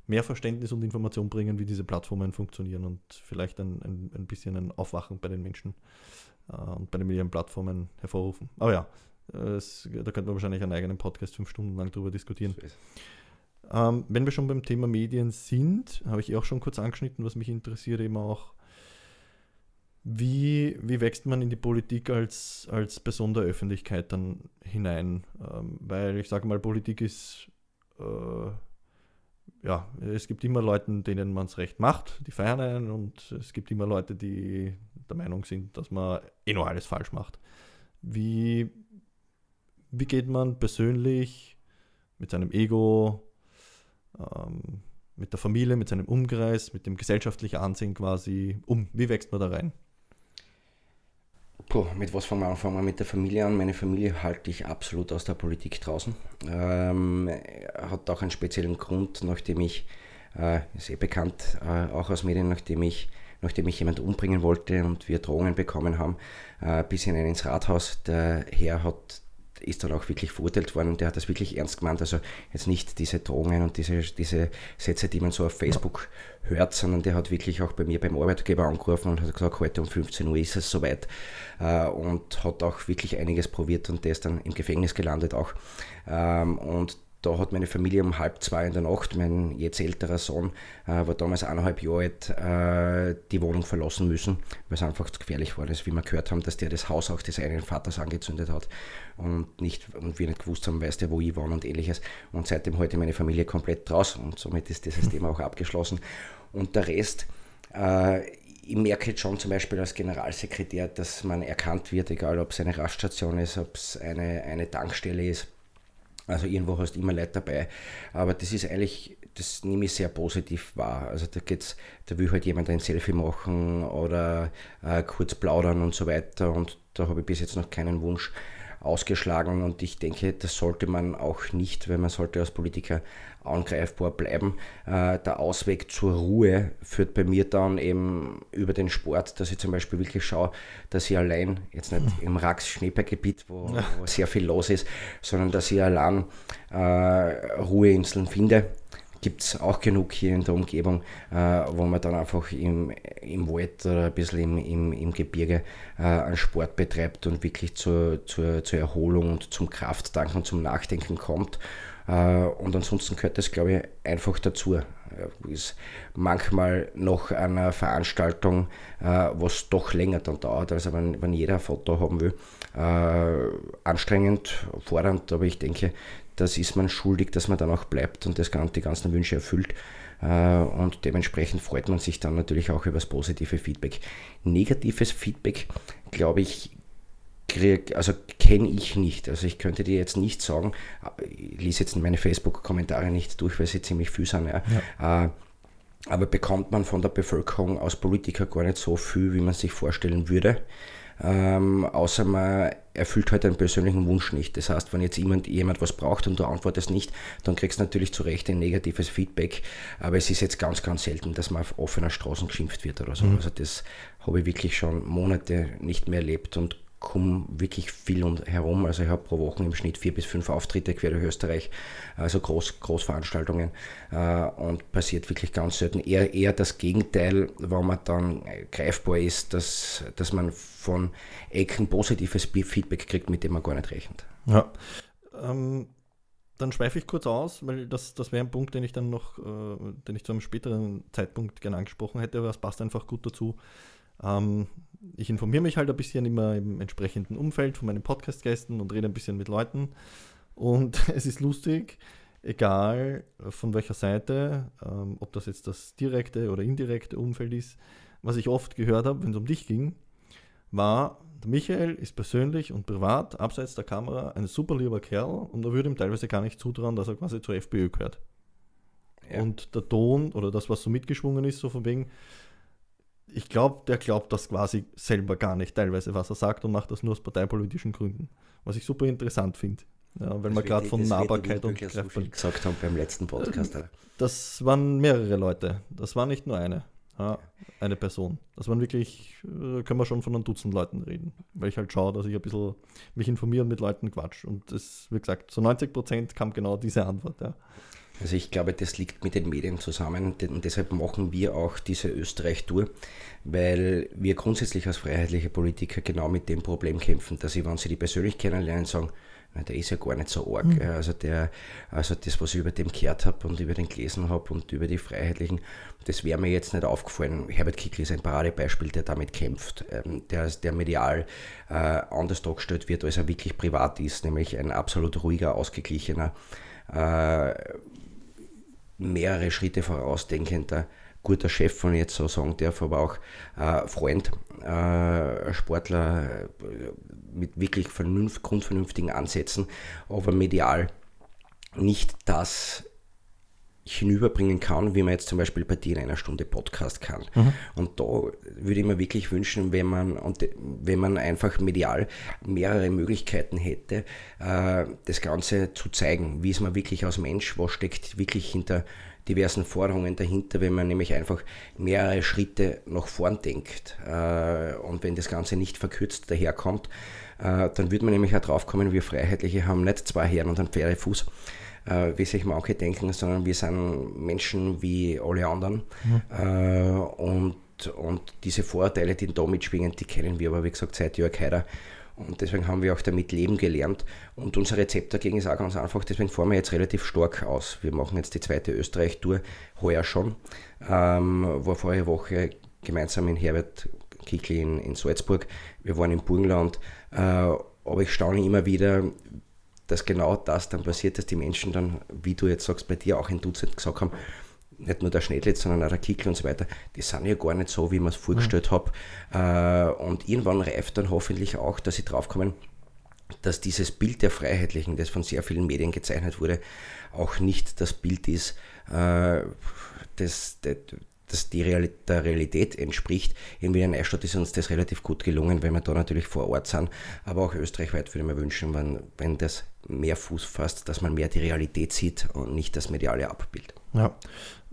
mehr Verständnis und Information bringen, wie diese Plattformen funktionieren und vielleicht ein, ein, ein bisschen ein Aufwachen bei den Menschen äh, und bei den Medienplattformen hervorrufen. Aber ja, es, da könnten wir wahrscheinlich einen eigenen Podcast fünf Stunden lang drüber diskutieren. Ähm, wenn wir schon beim Thema Medien sind, habe ich eh auch schon kurz angeschnitten, was mich interessiert, eben auch, wie, wie wächst man in die Politik als, als Person der Öffentlichkeit dann hinein? Ähm, weil ich sage mal, Politik ist äh, ja, es gibt immer Leute, denen man es recht macht, die feiern einen und es gibt immer Leute, die der Meinung sind, dass man eh nur alles falsch macht. Wie, wie geht man persönlich mit seinem Ego, ähm, mit der Familie, mit seinem Umkreis, mit dem gesellschaftlichen Ansehen quasi um? Wie wächst man da rein? Puh, mit was fangen wir an? Fangen wir mit der Familie an. Meine Familie halte ich absolut aus der Politik draußen. Ähm, hat auch einen speziellen Grund, nachdem ich, äh, eh bekannt, äh, auch aus Medien, nachdem ich, nachdem ich jemand umbringen wollte und wir Drohungen bekommen haben, äh, bis hinein ins Rathaus. Der Herr hat ist dann auch wirklich verurteilt worden und der hat das wirklich ernst gemeint. Also jetzt nicht diese Drohungen und diese, diese Sätze, die man so auf Facebook hört, sondern der hat wirklich auch bei mir beim Arbeitgeber angerufen und hat gesagt, heute um 15 Uhr ist es soweit äh, und hat auch wirklich einiges probiert und der ist dann im Gefängnis gelandet auch. Ähm, und da hat meine Familie um halb zwei in der Nacht, mein jetzt älterer Sohn äh, war damals eineinhalb Jahre alt, äh, die Wohnung verlassen müssen, weil es einfach zu gefährlich war. Das, wie wir gehört haben, dass der das Haus auch des einen Vaters angezündet hat und, nicht, und wir nicht gewusst haben, weiß der, wo ich war und ähnliches. Und seitdem heute meine Familie komplett draußen und somit ist dieses Thema auch abgeschlossen. Und der Rest, äh, ich merke jetzt schon zum Beispiel als Generalsekretär, dass man erkannt wird, egal ob es eine Raststation ist, ob es eine, eine Tankstelle ist also irgendwo hast du immer Leute dabei. Aber das ist eigentlich, das nehme ich sehr positiv wahr. Also da geht's, da will halt jemand ein Selfie machen oder äh, kurz plaudern und so weiter. Und da habe ich bis jetzt noch keinen Wunsch ausgeschlagen und ich denke, das sollte man auch nicht, weil man sollte als Politiker angreifbar bleiben. Äh, der Ausweg zur Ruhe führt bei mir dann eben über den Sport, dass ich zum Beispiel wirklich schaue, dass ich allein, jetzt nicht im Rax-Schneeberggebiet, wo, wo, sehr viel los ist, sondern dass ich allein äh, Ruheinseln finde gibt es auch genug hier in der Umgebung, äh, wo man dann einfach im, im Wald oder ein bisschen im, im, im Gebirge äh, einen Sport betreibt und wirklich zur, zur, zur Erholung und zum Krafttanken und zum Nachdenken kommt. Äh, und ansonsten gehört das, glaube ich, einfach dazu. Äh, ist manchmal noch eine Veranstaltung, äh, was doch länger dann dauert, also wenn, wenn jeder ein Foto haben will. Anstrengend, fordernd, aber ich denke, das ist man schuldig, dass man dann auch bleibt und das, die ganzen Wünsche erfüllt. Und dementsprechend freut man sich dann natürlich auch über das positive Feedback. Negatives Feedback, glaube ich, also kenne ich nicht. Also ich könnte dir jetzt nicht sagen, ich lese jetzt meine Facebook-Kommentare nicht durch, weil sie ziemlich viel sind. Ja. ja. Äh, aber bekommt man von der Bevölkerung aus Politiker gar nicht so viel, wie man sich vorstellen würde. Ähm, außer man erfüllt halt einen persönlichen Wunsch nicht. Das heißt, wenn jetzt jemand, jemand was braucht und du antwortest nicht, dann kriegst du natürlich zu Recht ein negatives Feedback. Aber es ist jetzt ganz, ganz selten, dass man auf offener Straße geschimpft wird oder so. Mhm. Also das habe ich wirklich schon Monate nicht mehr erlebt und komme wirklich viel und herum. Also ich habe pro Woche im Schnitt vier bis fünf Auftritte quer durch Österreich, also Groß, Großveranstaltungen äh, und passiert wirklich ganz selten. Eher, eher das Gegenteil, wenn man dann greifbar ist, dass, dass man von Ecken positives Feedback kriegt, mit dem man gar nicht rechnet. Ja. Ähm, dann schweife ich kurz aus, weil das, das wäre ein Punkt, den ich dann noch, äh, den ich zu einem späteren Zeitpunkt gerne angesprochen hätte, aber es passt einfach gut dazu. Ähm, ich informiere mich halt ein bisschen immer im entsprechenden Umfeld von meinen Podcast-Gästen und rede ein bisschen mit Leuten. Und es ist lustig, egal von welcher Seite, ähm, ob das jetzt das direkte oder indirekte Umfeld ist, was ich oft gehört habe, wenn es um dich ging, war, der Michael ist persönlich und privat, abseits der Kamera, ein super lieber Kerl und da würde ihm teilweise gar nicht zutrauen, dass er quasi zur FPÖ gehört. Ja. Und der Ton oder das, was so mitgeschwungen ist, so von wegen, ich glaube, der glaubt das quasi selber gar nicht, teilweise, was er sagt und macht das nur aus parteipolitischen Gründen. Was ich super interessant finde. Ja, weil wir gerade von Nahbarkeit und Greifbarkeit gesagt haben beim letzten Podcast. Oder? Das waren mehrere Leute. Das war nicht nur eine. Ja, eine Person. Das waren wirklich, äh, können wir schon von einem Dutzend Leuten reden. Weil ich halt schaue, dass ich ein bisschen mich informiere und mit Leuten quatsch. Und das, wie gesagt, zu 90 Prozent kam genau diese Antwort. Ja. Also ich glaube, das liegt mit den Medien zusammen und deshalb machen wir auch diese Österreich-Tour, weil wir grundsätzlich als freiheitliche Politiker genau mit dem Problem kämpfen, dass sie, wenn sie die persönlich kennenlernen, sagen, na, der ist ja gar nicht so arg. Mhm. Also, der, also das, was ich über den gehört habe und über den gelesen habe und über die Freiheitlichen, das wäre mir jetzt nicht aufgefallen. Herbert Kickl ist ein Paradebeispiel, der damit kämpft, ähm, der, der medial äh, anders dargestellt wird, als er wirklich privat ist, nämlich ein absolut ruhiger, ausgeglichener, äh, mehrere Schritte vorausdenkender, guter Chef, von jetzt so sagen darf, aber auch äh, Freund, äh, Sportler äh, mit wirklich vernünft, grundvernünftigen Ansätzen, aber medial nicht das hinüberbringen kann, wie man jetzt zum Beispiel bei dir in einer Stunde Podcast kann. Mhm. Und da würde ich mir wirklich wünschen, wenn man, und wenn man einfach medial mehrere Möglichkeiten hätte, äh, das Ganze zu zeigen, wie ist man wirklich als Mensch, was steckt wirklich hinter diversen Forderungen dahinter, wenn man nämlich einfach mehrere Schritte nach vorn denkt. Äh, und wenn das Ganze nicht verkürzt daherkommt, äh, dann würde man nämlich auch drauf kommen, wir Freiheitliche haben nicht zwei Herren und einen Pferdefuß, äh, wie sich manche denken, sondern wir sind Menschen wie alle anderen. Mhm. Und, und diese Vorurteile, die da mitschwingen, die kennen wir aber, wie gesagt, seit Jörg Haider. Und deswegen haben wir auch damit leben gelernt. Und unser Rezept dagegen ist auch ganz einfach, deswegen fahren wir jetzt relativ stark aus. Wir machen jetzt die zweite Österreich-Tour, heuer schon. Ähm, war vorige Woche gemeinsam mit Herbert Kickl in, in Salzburg. Wir waren im Burgenland. Äh, aber ich staune immer wieder, dass genau das dann passiert, dass die Menschen dann, wie du jetzt sagst, bei dir auch ein Dutzend gesagt haben, nicht nur der Schnedlitz, sondern auch der Kickl und so weiter, die sind ja gar nicht so, wie man es vorgestellt mhm. habe. Äh, und irgendwann reift dann hoffentlich auch, dass sie draufkommen, dass dieses Bild der Freiheitlichen, das von sehr vielen Medien gezeichnet wurde, auch nicht das Bild ist, äh, das, das, das die Realität, der Realität entspricht. In Wiener Neustadt ist uns das relativ gut gelungen, weil wir da natürlich vor Ort sind. Aber auch österreichweit würde ich mir wünschen, wenn, wenn das mehr Fuß fasst, dass man mehr die Realität sieht und nicht das mediale Abbild. Ja,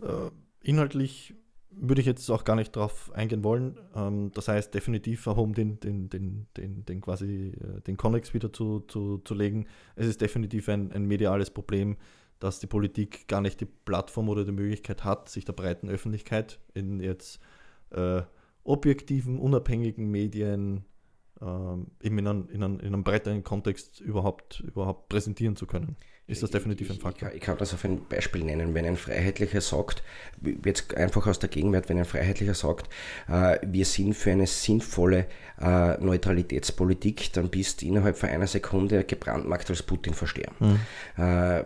äh, inhaltlich würde ich jetzt auch gar nicht darauf eingehen wollen. Ähm, das heißt, definitiv um den, den, den, den, den quasi äh, den Connex wieder zu, zu, zu legen. Es ist definitiv ein, ein mediales Problem, dass die Politik gar nicht die Plattform oder die Möglichkeit hat, sich der breiten Öffentlichkeit in jetzt äh, objektiven, unabhängigen Medien ähm, eben in, einem, in, einem, in einem breiteren Kontext überhaupt, überhaupt präsentieren zu können. Ist das definitiv ein Faktor? Ich, ich, kann das auf ein Beispiel nennen. Wenn ein Freiheitlicher sagt, jetzt einfach aus der Gegenwart, wenn ein Freiheitlicher sagt, äh, wir sind für eine sinnvolle äh, Neutralitätspolitik, dann bist du innerhalb von einer Sekunde gebrandmarkt als Putin-Versteher. Mhm. Äh,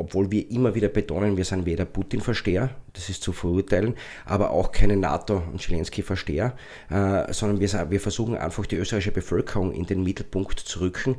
obwohl wir immer wieder betonen, wir sind weder Putin-Versteher, das ist zu verurteilen, aber auch keine NATO- und Zelensky-Versteher, äh, sondern wir, wir, versuchen einfach die österreichische Bevölkerung in den Mittelpunkt zu rücken.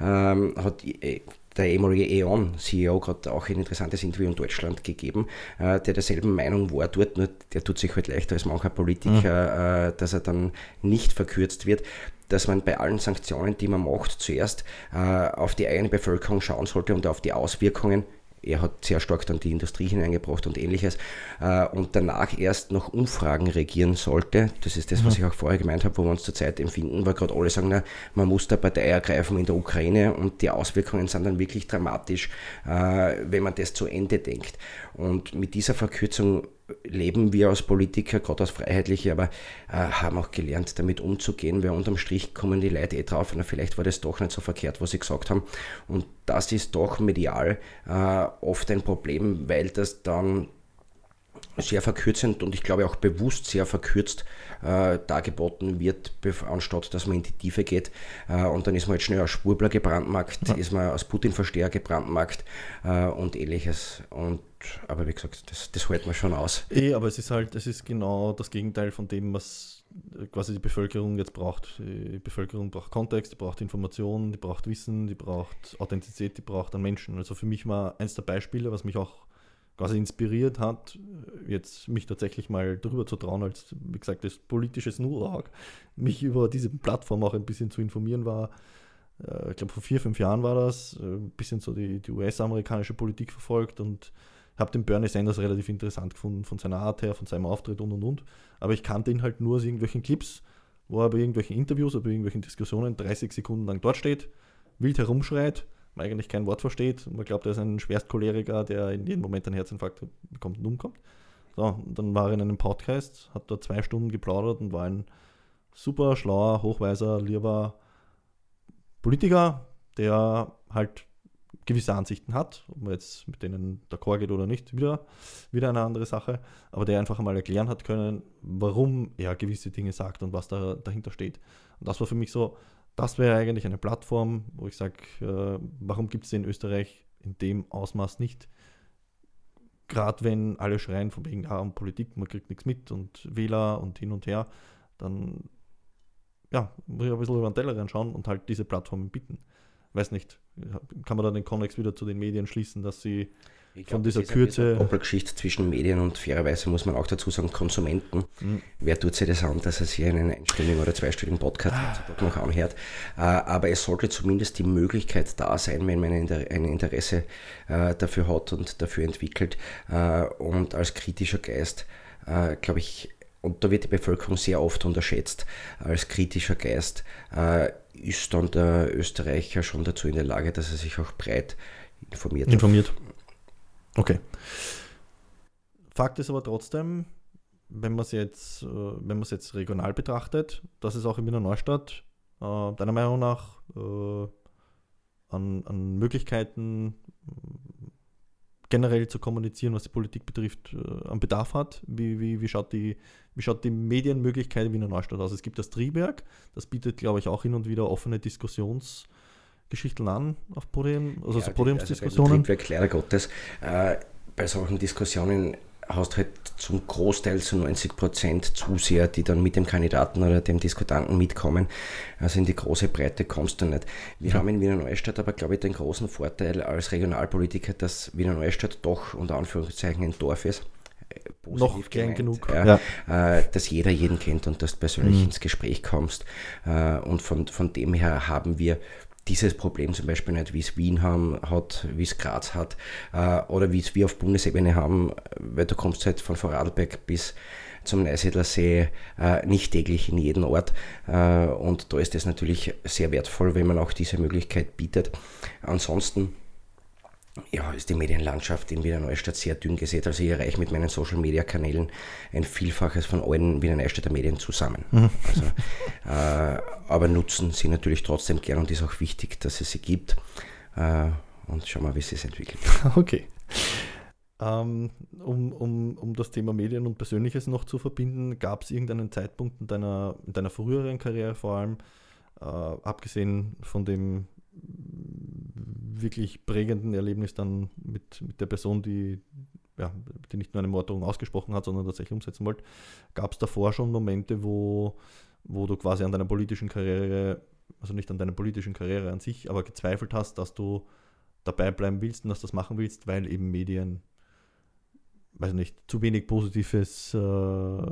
Ähm, hat äh, der ehemalige E.ON-CEO gerade auch ein interessantes Interview in Deutschland gegeben, äh, der derselben Meinung war dort, nur der tut sich halt leichter als mancher Politiker, mhm. äh, dass er dann nicht verkürzt wird dass man bei allen Sanktionen, die man macht, zuerst auf die eigene Bevölkerung schauen sollte und auf die Auswirkungen er hat sehr stark dann die Industrie hineingebracht und ähnliches äh, und danach erst noch Umfragen regieren sollte. Das ist das, was mhm. ich auch vorher gemeint habe, wo wir uns zurzeit empfinden, weil gerade alle sagen, na, man muss da Partei ergreifen in der Ukraine und die Auswirkungen sind dann wirklich dramatisch, äh, wenn man das zu Ende denkt. Und mit dieser Verkürzung leben wir als Politiker, gerade als Freiheitliche, aber äh, haben auch gelernt, damit umzugehen, weil unterm Strich kommen die Leute eh drauf, na, vielleicht war das doch nicht so verkehrt, was sie gesagt haben. Und das ist doch medial äh, oft ein Problem, weil das dann sehr verkürzend und ich glaube auch bewusst sehr verkürzt äh, dargeboten wird, anstatt dass man in die Tiefe geht. Äh, und dann ist man jetzt schnell als Spurbler gebrandmarkt, ja. ist man als Putin-Versteher gebrandmarkt äh, und ähnliches. Und, aber wie gesagt, das, das hält man schon aus. Eh, aber es ist halt, es ist genau das Gegenteil von dem, was quasi die Bevölkerung jetzt braucht. Die Bevölkerung braucht Kontext, die braucht Informationen, die braucht Wissen, die braucht Authentizität, die braucht einen Menschen. Also für mich war eins der Beispiele, was mich auch quasi inspiriert hat, jetzt mich tatsächlich mal darüber zu trauen, als, wie gesagt, das politische Snurag, mich über diese Plattform auch ein bisschen zu informieren war. Äh, ich glaube, vor vier, fünf Jahren war das, äh, ein bisschen so die, die US-amerikanische Politik verfolgt und habe den Bernie Sanders relativ interessant gefunden, von seiner Art her, von seinem Auftritt und und und. Aber ich kannte ihn halt nur aus irgendwelchen Clips, wo er bei irgendwelchen Interviews oder bei irgendwelchen Diskussionen 30 Sekunden lang dort steht, wild herumschreit man eigentlich kein Wort versteht. Und man glaubt, er ist ein Schwerstcholeriker, der in jedem Moment einen Herzinfarkt bekommt und umkommt. So, dann war er in einem Podcast, hat da zwei Stunden geplaudert und war ein super schlauer, hochweiser, lieber Politiker, der halt gewisse Ansichten hat, ob man jetzt mit denen d'accord geht oder nicht, wieder, wieder eine andere Sache, aber der einfach einmal erklären hat können, warum er gewisse Dinge sagt und was da dahinter steht. Und das war für mich so, das wäre eigentlich eine Plattform, wo ich sage, äh, warum gibt es in Österreich in dem Ausmaß nicht? Gerade wenn alle schreien von wegen, ja, um Politik, man kriegt nichts mit und Wähler und hin und her, dann ja, muss ich ein bisschen über den Teller schauen und halt diese Plattformen bieten. Weiß nicht, kann man da den Konnex wieder zu den Medien schließen, dass sie ich von dieser Kürze. Eine Doppelgeschichte zwischen Medien und fairerweise muss man auch dazu sagen, Konsumenten. Mhm. Wer tut sich das an, dass er sich einen einstündigen oder zweistündigen Podcast ah. noch anhört? Äh, aber es sollte zumindest die Möglichkeit da sein, wenn man ein Interesse äh, dafür hat und dafür entwickelt äh, und als kritischer Geist, glaube ich, und da wird die Bevölkerung sehr oft unterschätzt, als kritischer Geist ist dann der Österreicher schon dazu in der Lage, dass er sich auch breit informiert. Informiert. Okay. Fakt ist aber trotzdem, wenn man es jetzt, äh, jetzt regional betrachtet, dass es auch in Wiener Neustadt äh, deiner Meinung nach äh, an, an, Möglichkeiten generell zu kommunizieren, was die Politik betrifft, äh, an Bedarf hat. Wie, wie, wie, schaut die, wie schaut die Medienmöglichkeit in Wiener Neustadt aus? Es gibt das Triebwerk, das bietet, glaube ich, auch hin und wieder offene Diskussions- Geschichten an auf Podium, also ja, so Podiumsdiskussionen? Also leider Gottes, äh, bei solchen Diskussionen hast halt zum Großteil zu 90 Prozent Zuseher, die dann mit dem Kandidaten oder dem Diskutanten mitkommen. Also in die große Breite kommst du nicht. Wir ja. haben in Wiener Neustadt aber, glaube ich, den großen Vorteil als Regionalpolitiker, dass Wiener Neustadt doch unter Anführungszeichen ein Dorf ist. Positiv Noch gern genug. Ja, ja. Äh, dass jeder jeden kennt und dass du persönlich mhm. ins Gespräch kommst. Äh, und von, von dem her haben wir dieses Problem zum Beispiel nicht, wie es Wien haben, hat, wie es Graz hat äh, oder wie es wir auf Bundesebene haben, weil du kommst halt von Vorarlberg bis zum Neusiedler See äh, nicht täglich in jeden Ort äh, und da ist es natürlich sehr wertvoll, wenn man auch diese Möglichkeit bietet. Ansonsten ja, ist die Medienlandschaft in Wiener Neustadt sehr dünn gesät. Also ich erreiche mit meinen Social Media Kanälen ein Vielfaches von allen Wiener Neustädter Medien zusammen. Mhm. Also, äh, aber nutzen sie natürlich trotzdem gern und ist auch wichtig, dass es sie gibt. Äh, und schauen wir, wie es sich entwickelt. Okay. Ähm, um, um, um das Thema Medien und Persönliches noch zu verbinden, gab es irgendeinen Zeitpunkt in deiner, in deiner früheren Karriere vor allem, äh, abgesehen von dem wirklich prägenden Erlebnis dann mit, mit der Person, die, ja, die nicht nur eine Morddrohung ausgesprochen hat, sondern tatsächlich umsetzen wollte. Gab es davor schon Momente, wo, wo du quasi an deiner politischen Karriere, also nicht an deiner politischen Karriere an sich, aber gezweifelt hast, dass du dabei bleiben willst und dass du das machen willst, weil eben Medien, weiß nicht, zu wenig Positives äh,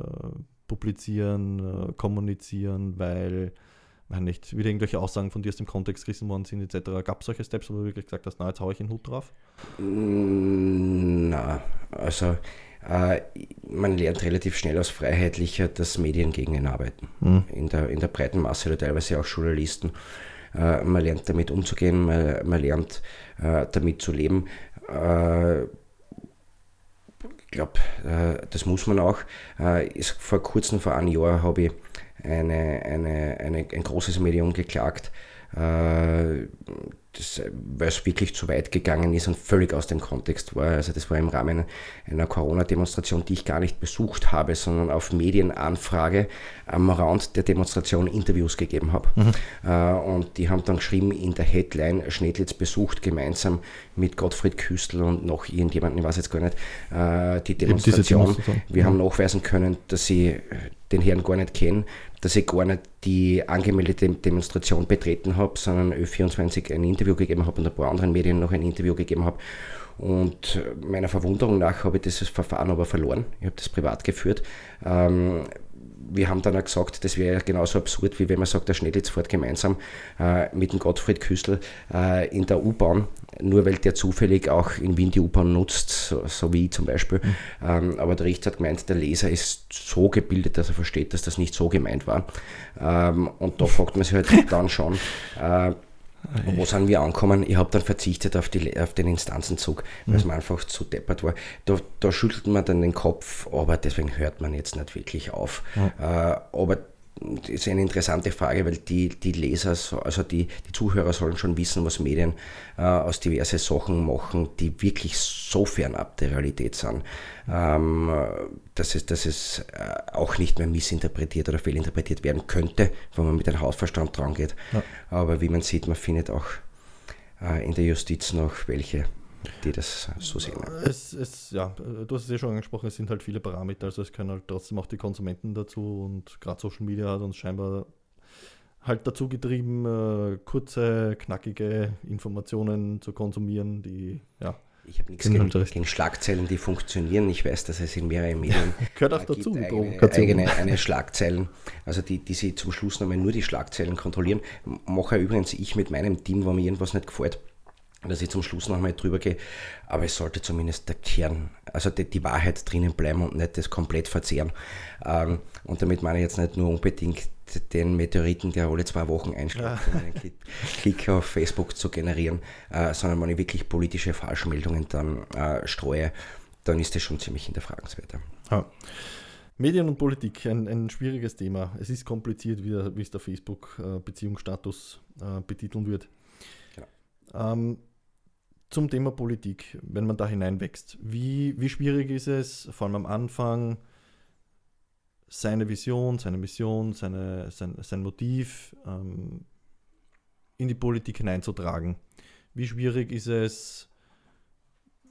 publizieren, äh, kommunizieren, weil meine nicht, wieder irgendwelche Aussagen von dir aus dem Kontext gerissen worden sind, etc. Gab es solche Steps, wo du wirklich gesagt hast, na, jetzt haue ich den Hut drauf? Mm, na, also äh, man lernt relativ schnell als Freiheitlicher, dass Medien gegen ihn arbeiten. Mhm. In, der, in der breiten Masse oder teilweise auch Journalisten. Äh, man lernt damit umzugehen, man, man lernt äh, damit zu leben. Äh, ich glaube, äh, das muss man auch. Äh, ist vor kurzem, vor einem Jahr, habe ich eine, eine, eine, ein großes Medium geklagt, äh, das, weil es wirklich zu weit gegangen ist und völlig aus dem Kontext war. Also das war im Rahmen einer Corona-Demonstration, die ich gar nicht besucht habe, sondern auf Medienanfrage am Rand der Demonstration Interviews gegeben habe. Mhm. Äh, und die haben dann geschrieben in der Headline, Schnedlitz besucht gemeinsam mit Gottfried Küstl und noch irgendjemanden, ich weiß jetzt gar nicht, äh, die Demonstration. Wir haben nachweisen können, dass sie den Herrn gar nicht kennen, dass ich gar nicht die angemeldete Demonstration betreten habe, sondern Ö24 ein Interview gegeben habe und ein paar anderen Medien noch ein Interview gegeben habe. Und meiner Verwunderung nach habe ich dieses Verfahren aber verloren. Ich habe das privat geführt. Ähm, wir haben dann auch gesagt, das wäre genauso absurd, wie wenn man sagt, der Schnellitz fährt gemeinsam äh, mit dem Gottfried Küstl äh, in der U-Bahn, nur weil der zufällig auch in Wien die U-Bahn nutzt, so, so, wie ich zum Beispiel. Mhm. Ähm, aber der Richter hat gemeint, der Leser ist so gebildet, dass er versteht, dass das nicht so gemeint war. Ähm, und da fragt man sich halt dann schon, äh, wo sind wir angekommen? Ich habe dann verzichtet auf, die, auf den Instanzenzug, weil es mhm. mir einfach zu deppert war. Da, da schüttelt man dann den Kopf, aber deswegen hört man jetzt nicht wirklich auf. Mhm. Äh, aber ist eine interessante Frage, weil die, die Leser, also die, die Zuhörer sollen schon wissen, was Medien äh, aus diverse Sachen machen, die wirklich so fernab der Realität sind, ähm, dass es, dass es äh, auch nicht mehr missinterpretiert oder fehlinterpretiert werden könnte, wenn man mit einem Hausverstand dran geht. Ja. Aber wie man sieht, man findet auch äh, in der Justiz noch welche die das so sehen. Es, es, ja, du hast es ja schon angesprochen, es sind halt viele Parameter, also es können halt trotzdem auch die Konsumenten dazu und gerade Social Media hat uns scheinbar halt dazu getrieben, äh, kurze, knackige Informationen zu konsumieren, die ja. Ich habe nichts gegen, halt gegen, Schlagzeilen, die funktionieren. Ich weiß, dass es in mehreren Medien gehört auch dazu. Eigene, eigene eine Schlagzeilen, also die, die sie zum Schluss nochmal nur die Schlagzeilen kontrollieren. Mache übrigens ich mit meinem Team, wo mir irgendwas nicht gefällt dass ich zum Schluss nochmal drüber gehe. Aber es sollte zumindest der Kern, also die, die Wahrheit drinnen bleiben und nicht das komplett verzehren. Ähm, und damit meine ich jetzt nicht nur unbedingt den Meteoriten, der alle zwei Wochen einschlägt, um einen Klick, auf Facebook zu generieren, äh, sondern wenn ich wirklich politische Falschmeldungen dann äh, streue, dann ist das schon ziemlich hinterfragenswert. Ja. Medien und Politik, ein, ein schwieriges Thema. Es ist kompliziert, wie, wie es der Facebook-Beziehungsstatus äh, betiteln wird. Genau. Ähm, zum Thema Politik, wenn man da hineinwächst. Wie, wie schwierig ist es, vor allem am Anfang, seine Vision, seine Mission, seine, sein, sein Motiv ähm, in die Politik hineinzutragen? Wie schwierig ist es,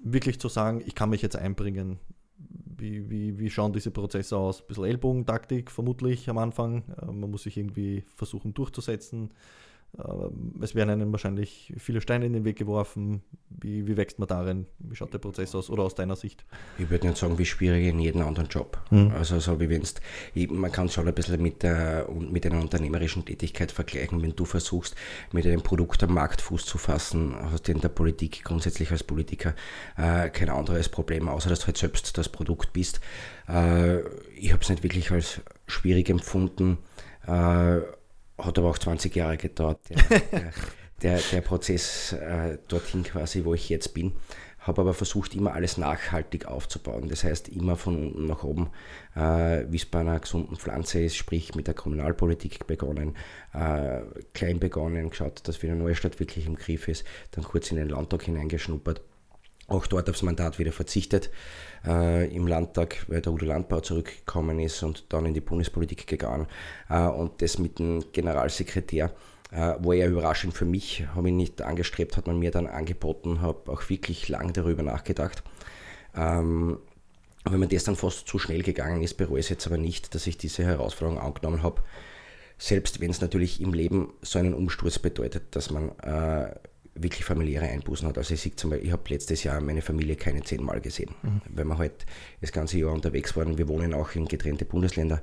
wirklich zu sagen, ich kann mich jetzt einbringen? Wie, wie, wie schauen diese Prozesse aus? Ein bisschen Ellbogentaktik vermutlich am Anfang. Äh, man muss sich irgendwie versuchen durchzusetzen. Es werden einem wahrscheinlich viele Steine in den Weg geworfen. Wie, wie wächst man darin? Wie schaut der Prozess aus? Oder aus deiner Sicht? Ich würde nicht sagen, wie schwierig in jedem anderen Job. Mhm. Also so wie wenn man kann es schon ein bisschen mit, der, mit einer unternehmerischen Tätigkeit vergleichen. Wenn du versuchst, mit einem Produkt am Markt Fuß zu fassen, hast du in der Politik grundsätzlich als Politiker äh, kein anderes Problem, außer dass du halt selbst das Produkt bist. Äh, ich habe es nicht wirklich als schwierig empfunden. Äh, hat aber auch 20 Jahre gedauert, der, der, der, der Prozess äh, dorthin quasi, wo ich jetzt bin. Habe aber versucht, immer alles nachhaltig aufzubauen. Das heißt, immer von unten nach oben, äh, wie es bei einer gesunden Pflanze ist, sprich mit der Kommunalpolitik begonnen, äh, klein begonnen, geschaut, dass wieder Neustadt wirklich im Griff ist, dann kurz in den Landtag hineingeschnuppert auch dort aufs Mandat wieder verzichtet äh, im Landtag, weil der Udo Landbau zurückgekommen ist und dann in die Bundespolitik gegangen. Äh, und das mit dem Generalsekretär Äh, war ja überraschend für mich, habe ich nicht angestrebt, hat man mir dann angeboten, habe auch wirklich lang darüber nachgedacht. Ähm, wenn mir das dann fast zu schnell gegangen ist, bereue ich es jetzt aber nicht, dass ich diese Herausforderung angenommen habe. Selbst wenn es natürlich im Leben so einen Umsturz bedeutet, dass man äh, wirklich familiäre Einbußen hat. Also ich sehe zum Beispiel, ich habe letztes Jahr meine Familie keine zehnmal gesehen, mhm. weil wir halt das ganze Jahr unterwegs waren. Wir wohnen auch in getrennte Bundesländer.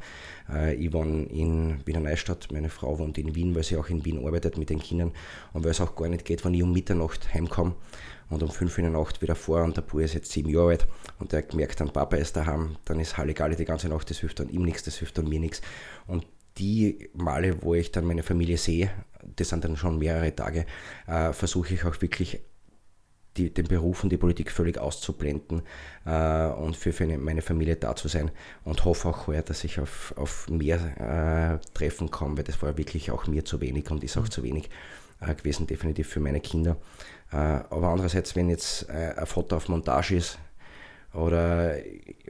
Äh, ich wohne in Wiener Neustadt, meine Frau wohnt in Wien, weil sie auch in Wien arbeitet mit den Kindern und weil es auch gar nicht geht, wenn ich um Mitternacht heimkomme und um fünf in der Nacht wieder vor und der Bub ist jetzt sieben Jahre alt und der merkt dann, Papa ist daheim, dann ist Halligalli die ganze Nacht, das hilft dann ihm nichts, das hilft dann mir nichts. Und die Male, wo ich dann meine Familie sehe, das sind dann schon mehrere Tage, äh, versuche ich auch wirklich die, den Beruf und die Politik völlig auszublenden äh, und für, für meine Familie da zu sein und hoffe auch heuer, dass ich auf, auf mehr äh, treffen komme, weil das war wirklich auch mir zu wenig und ist auch mhm. zu wenig äh, gewesen, definitiv für meine Kinder. Äh, aber andererseits, wenn jetzt äh, ein Foto auf Montage ist, oder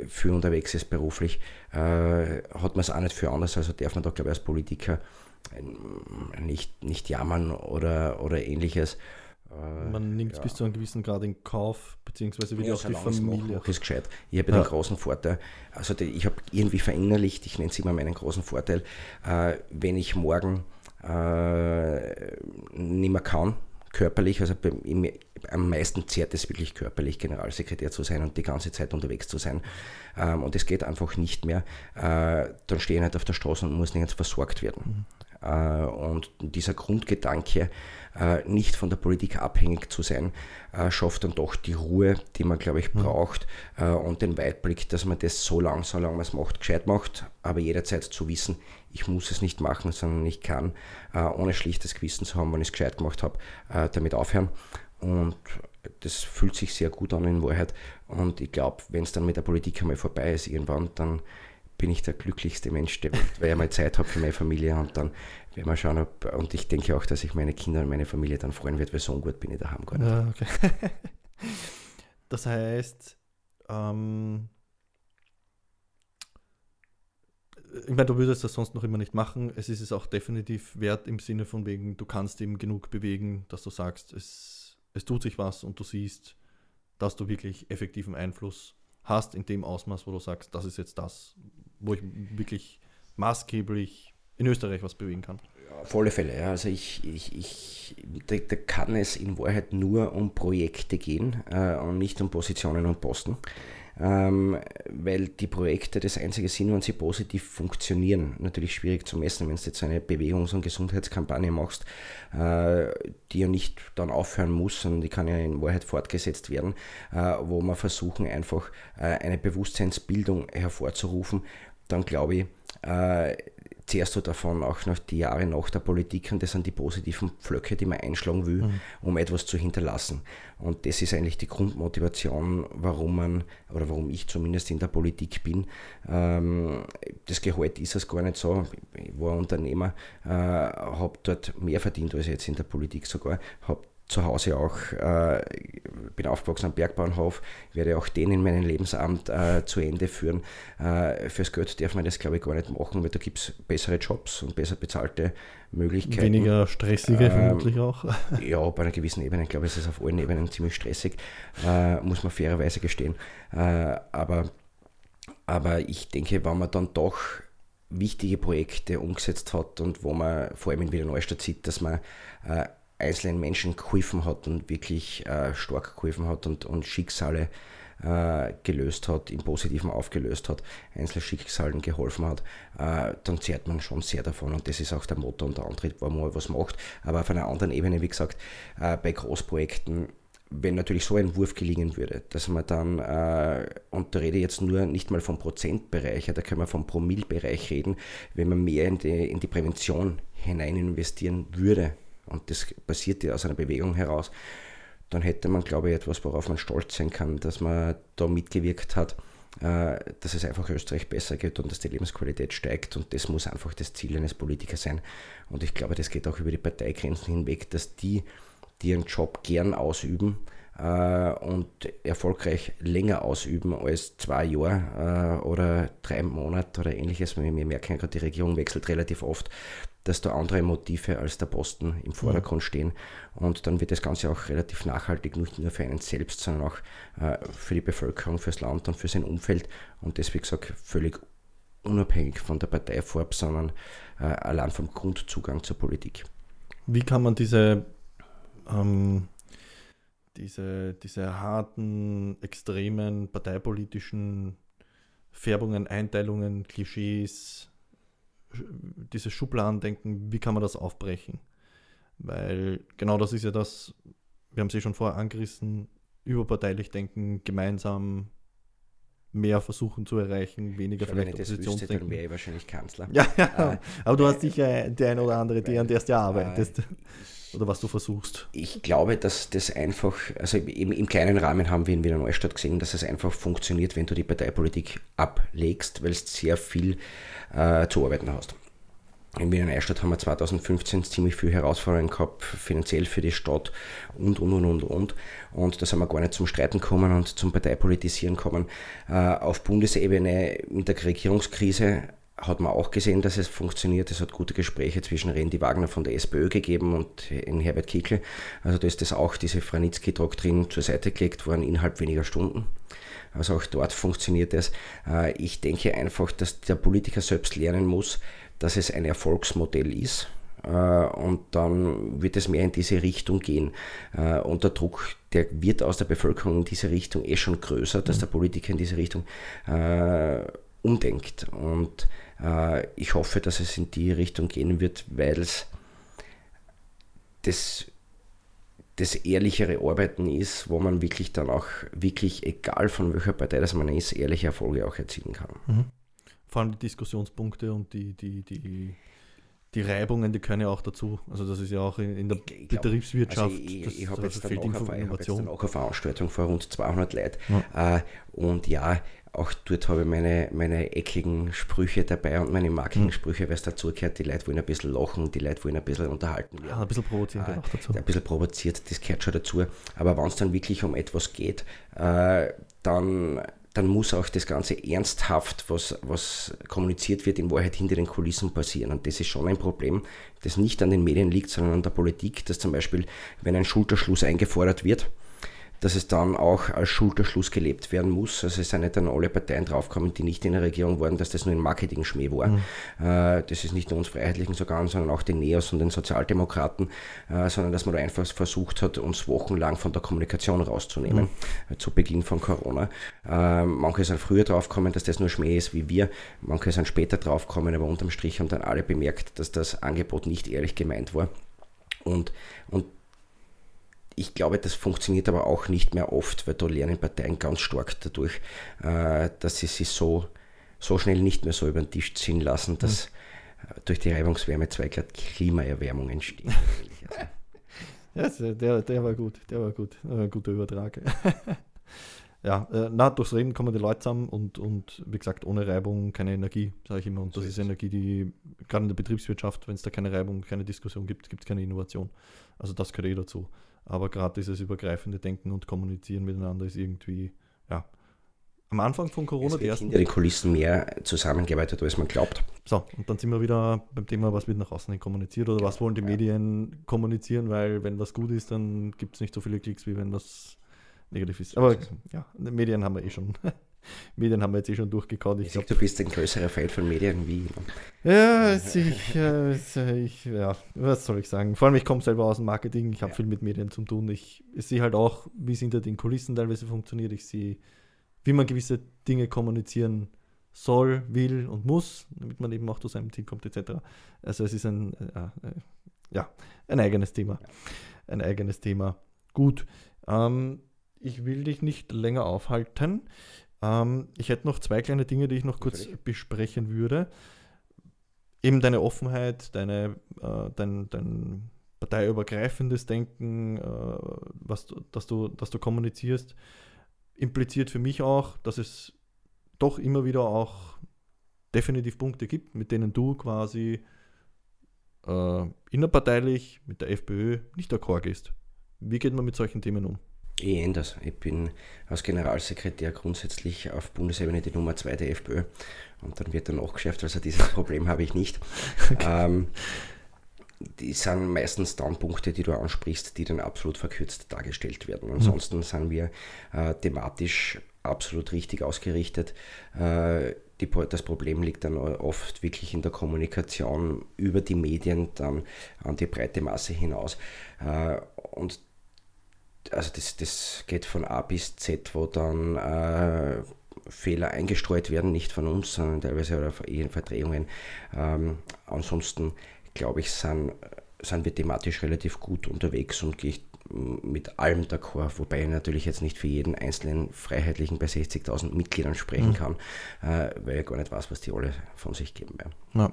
für unterwegs ist beruflich, äh, hat man es auch nicht für anders. Also darf man da, glaube ich, als Politiker nicht, nicht jammern oder, oder ähnliches. Äh, man nimmt es ja. bis zu einem gewissen Grad in Kauf, beziehungsweise wieder ja, auch die Familie. Mache, ist gescheit. Ich habe ja. den großen Vorteil, also die, ich habe irgendwie verinnerlicht, ich nenne es immer meinen großen Vorteil, äh, wenn ich morgen äh, nicht mehr kann, körperlich, also bei, im, am meisten zehrt es wirklich körperlich, Generalsekretär zu sein und die ganze Zeit unterwegs zu sein. Ähm, und es geht einfach nicht mehr. Äh, dann stehe ich halt auf der Straße und muss nirgends versorgt werden. Mhm. Äh, und dieser Grundgedanke, äh, nicht von der Politik abhängig zu sein, äh, schafft dann doch die Ruhe, die man, glaube ich, mhm. braucht und den Weitblick, dass man das so lang, solange man es macht, gescheit macht, aber jederzeit zu wissen, ich muss es nicht machen, sondern ich kann, ohne schlichtes Gewissen zu haben, wenn ich es gescheit gemacht habe, damit aufhören. Und das fühlt sich sehr gut an in Wahrheit. Und ich glaube, wenn es dann mit der Politik einmal vorbei ist, irgendwann, dann bin ich der glücklichste Mensch der Welt, weil ich mal Zeit habe für meine Familie und dann werden wir schauen, ob, und ich denke auch, dass ich meine Kinder und meine Familie dann freuen wird, weil so gut bin ich daheim gar nicht. Ja, okay. das heißt, ähm, ich meine, du würdest das sonst noch immer nicht machen. Es ist es auch definitiv wert im Sinne von wegen, du kannst eben genug bewegen, dass du sagst, es, es tut sich was und du siehst, dass du wirklich effektiven Einfluss hast in dem Ausmaß, wo du sagst, das ist jetzt das, wo ich wirklich maßgeblich in Österreich was bewegen kann. Ja, auf alle Fälle. Ja. Also ich, ich, ich da, da, kann es in Wahrheit nur um Projekte gehen äh, und nicht um Positionen und Posten. Ähm, weil die Projekte das einzige sind, wenn sie positiv funktionieren. Natürlich schwierig zu messen, wenn du jetzt eine Bewegungs- und Gesundheitskampagne machst, äh, die ja nicht dann aufhören muss, sondern die kann ja in Wahrheit fortgesetzt werden, äh, wo wir versuchen einfach äh, eine Bewusstseinsbildung hervorzurufen, dann glaube ich, äh, zehrst du davon auch noch die Jahre nach der Politik und das sind die positiven Pflöcke, die man einschlagen will, mhm. um etwas zu hinterlassen. Und das ist eigentlich die Grundmotivation, warum man oder warum ich zumindest in der Politik bin. Ähm, das Gehalt ist es gar nicht so. Ich war Unternehmer, äh, habe dort mehr verdient als jetzt in der Politik sogar, habe zu Hause auch, äh, bin aufgewachsen am Bergbauernhof, werde auch den in meinem Lebensabend äh, zu Ende führen. Äh, fürs Geld darf man das, glaube ich, gar nicht machen, weil da gibt es bessere Jobs und besser bezahlte Möglichkeiten. Weniger stressige ähm, vermutlich auch. Ja, bei einer gewissen Ebene. Ich glaube, es ist auf allen Ebenen ziemlich stressig, äh, muss man fairerweise gestehen. Äh, aber, aber ich denke, wenn man dann doch wichtige Projekte umgesetzt hat und wo man vor allem in Wiener Neustadt sieht, dass man äh, einzelnen Menschen geholfen hat und wirklich äh, stark geholfen hat und, und Schicksale äh, gelöst hat, im Positiven aufgelöst hat, einzelnen Schicksalen geholfen hat, äh, dann zehrt man schon sehr davon und das ist auch der Motto und der Antritt, wo man was macht. Aber auf einer anderen Ebene, wie gesagt, äh, bei Großprojekten wenn natürlich so ein Wurf gelingen würde, dass man dann, äh, und da rede ich jetzt nur nicht mal vom Prozentbereich, da können wir vom Promillbereich reden, wenn man mehr in die, in die Prävention hinein investieren würde, und das passiert ja aus einer Bewegung heraus, dann hätte man, glaube ich, etwas, worauf man stolz sein kann, dass man da mitgewirkt hat, äh, dass es einfach Österreich besser geht und dass die Lebensqualität steigt. Und das muss einfach das Ziel eines Politikers sein. Und ich glaube, das geht auch über die Parteigrenzen hinweg, dass die, die ihren Job gern ausüben, und erfolgreich länger ausüben als zwei Jahre äh, oder drei Monate oder ähnliches. Wir merken gerade, die Regierung wechselt relativ oft, dass da andere Motive als der Posten im Vordergrund stehen. Und dann wird das Ganze auch relativ nachhaltig, nicht nur für einen selbst, sondern auch äh, für die Bevölkerung, fürs Land und für sein Umfeld. Und das, wie gesagt, völlig unabhängig von der Parteifarbe, sondern äh, allein vom Grundzugang zur Politik. Wie kann man diese ähm, diese, diese harten, extremen parteipolitischen Färbungen, Einteilungen, Klischees, dieses Schubladendenken, wie kann man das aufbrechen? Weil genau das ist ja das, wir haben es eh schon vorher angerissen, überparteilich denken, gemeinsam mehr versuchen zu erreichen, weniger ich vielleicht Oppositionsdenken. Dann wäre ich wahrscheinlich Kanzler. Ja, ja. Äh, aber du hast sicher die eine oder andere, die an der du arbeitest. Äh, oder was du versuchst? Ich glaube, dass das einfach, also im, im kleinen Rahmen haben wir in Wiener Neustadt gesehen, dass es einfach funktioniert, wenn du die Parteipolitik ablegst, weil es sehr viel äh, zu arbeiten hast. In Wiener Neustadt haben wir 2015 ziemlich viel Herausforderungen gehabt, finanziell für die Stadt und, und, und, und, und. Und da sind wir gar nicht zum Streiten kommen und zum Parteipolitisieren kommen. Äh, auf Bundesebene mit der Regierungskrise hat man auch gesehen, dass es funktioniert. Es hat gute Gespräche zwischen Randy Wagner von der SPÖ gegeben und in Herbert Kickl. Also da ist das auch, diese Franitzky-Doktrin zur Seite gelegt worden innerhalb weniger Stunden. Also auch dort funktioniert es. Äh, ich denke einfach, dass der Politiker selbst lernen muss, dass es ein Erfolgsmodell ist. Äh, und dann wird es mehr in diese Richtung gehen. Äh, und der Druck, der wird aus der Bevölkerung in diese Richtung eh schon größer, dass mhm. der Politiker in diese Richtung umdenkt. Und äh, ich hoffe, dass es in die Richtung gehen wird, weil es das, das ehrlichere Arbeiten ist, wo man wirklich dann auch, wirklich egal von welcher Partei das man ist, ehrliche Erfolge auch erzielen kann. Mhm. Vor allem die Diskussionspunkte und die, die, die, die Reibungen, die können ja auch dazu. Also das ist ja auch in, der ich Betriebswirtschaft. Also ich, ich, ich habe jetzt, dann auch eine, hab jetzt dann auch eine Veranstaltung vor rund 200 Leuten. Ja. Äh, und ja, auch dort habe ich meine, meine eckigen Sprüche dabei und meine markigen hm. Sprüche, weil es dazu gehört, die Leute wollen ein bisschen lachen, die Leute wollen ein bisschen unterhalten werden. Ja, ein bisschen provoziert äh, auch dazu. Ein bisschen provoziert, das gehört schon dazu. Aber wenn es dann wirklich um etwas geht, äh, dann, dann muss auch das Ganze ernsthaft, was, was kommuniziert wird, in Wahrheit hinter den Kulissen passieren. Und das ist schon ein Problem, das nicht an den Medien liegt, sondern an der Politik, dass zum Beispiel, wenn ein Schulterschluss eingefordert wird, dass es dann auch als Schulterschluss gelebt werden muss. Also es sind nicht dann alle Parteien draufgekommen, die nicht in der Regierung waren, dass das nur ein Marketing-Schmäh war. Mhm. Äh, das ist nicht nur uns Freiheitlichen sogar, sondern auch den Neos und den Sozialdemokraten, äh, sondern dass man da einfach versucht hat, uns wochenlang von der Kommunikation rauszunehmen, mhm. Äh, zu Beginn von Corona. manche sind früher draufgekommen, dass das nur Schmäh ist wie wir, manche sind später draufgekommen, aber unterm Strich haben dann alle bemerkt, dass das Angebot nicht ehrlich gemeint war. Und, und ich glaube, das funktioniert aber auch nicht mehr oft, weil da lernen Parteien ganz stark dadurch, äh, dass sie sich so, so schnell nicht mehr so über den Tisch ziehen lassen, dass mhm. durch die Reibungswärme zwei Grad Klimaerwärmung entsteht. ja, der, der war gut, der war gut, ein guter Übertrag. ja, äh, na, durchs Reden kommen die Leute zusammen und, und wie gesagt, ohne Reibung keine Energie, sage ich immer. Und das so ist Energie, die gerade in der Betriebswirtschaft, wenn es da keine Reibung, keine Diskussion gibt, gibt es keine Innovation. Also das gehört eh dazu. Aber gerade dieses übergreifende Denken und Kommunizieren miteinander ist irgendwie, ja, am Anfang von Corona es wird hinter den Kulissen mehr zusammengearbeitet, als man glaubt. So, und dann sind wir wieder beim Thema, was wird nach außen hin kommuniziert oder was wollen die ja. Medien kommunizieren, weil wenn was gut ist, dann gibt es nicht so viele Klicks, wie wenn das negativ ist. Aber ja, Medien haben wir eh schon Medien haben wir jetzt eh schon durchgekaut. Ich, ich glaub, du bist ein größerer Fan von Medien wie. Ja, ich, äh, ich, ja, was soll ich sagen? Vor allem, ich komme selber aus dem Marketing, ich habe ja. viel mit Medien zu tun. Ich, ich sehe halt auch, wie es hinter den Kulissen teilweise funktioniert. Ich sehe, wie man gewisse Dinge kommunizieren soll, will und muss, damit man eben auch zu seinem Ziel kommt, etc. Also es ist ein, äh, äh, ja, ein eigenes Thema. Ein eigenes Thema. Gut. Ähm, ich will dich nicht länger aufhalten. Ähm, ich hätte noch zwei kleine Dinge, die ich noch kurz Natürlich. besprechen würde. Eben deine Offenheit, deine, äh, dein, dein parteiübergreifendes Denken, äh, was du, dass, du, dass du kommunizierst, impliziert für mich auch, dass es doch immer wieder auch definitiv Punkte gibt, mit denen du quasi äh, innerparteilich mit der FPÖ nicht d'accord gehst. Wie geht man mit solchen Themen um? Ich ändere das. Ich bin als Generalsekretär grundsätzlich auf Bundesebene die Nummer 2 der FPÖ und dann wird er nachgeschärft, also dieses Problem habe ich nicht. Okay. Ähm, die sind meistens Standpunkte, die du ansprichst, die dann absolut verkürzt dargestellt werden. Ansonsten mhm. sind wir äh, thematisch absolut richtig ausgerichtet. Äh, die, das Problem liegt dann oft wirklich in der Kommunikation über die Medien dann an die breite Masse hinaus. Äh, und also das, das geht von A bis Z, wo dann äh, Fehler eingestreut werden, nicht von uns, sondern teilweise oder in Verdrehungen. Ähm, ansonsten glaube ich, sind, sind wir thematisch relativ gut unterwegs und gehe mit allem d'accord, wobei ich natürlich jetzt nicht für jeden einzelnen Freiheitlichen bei 60.000 Mitgliedern sprechen mhm. kann, äh, weil ich gar nicht weiß, was die alle von sich geben werden. Ja.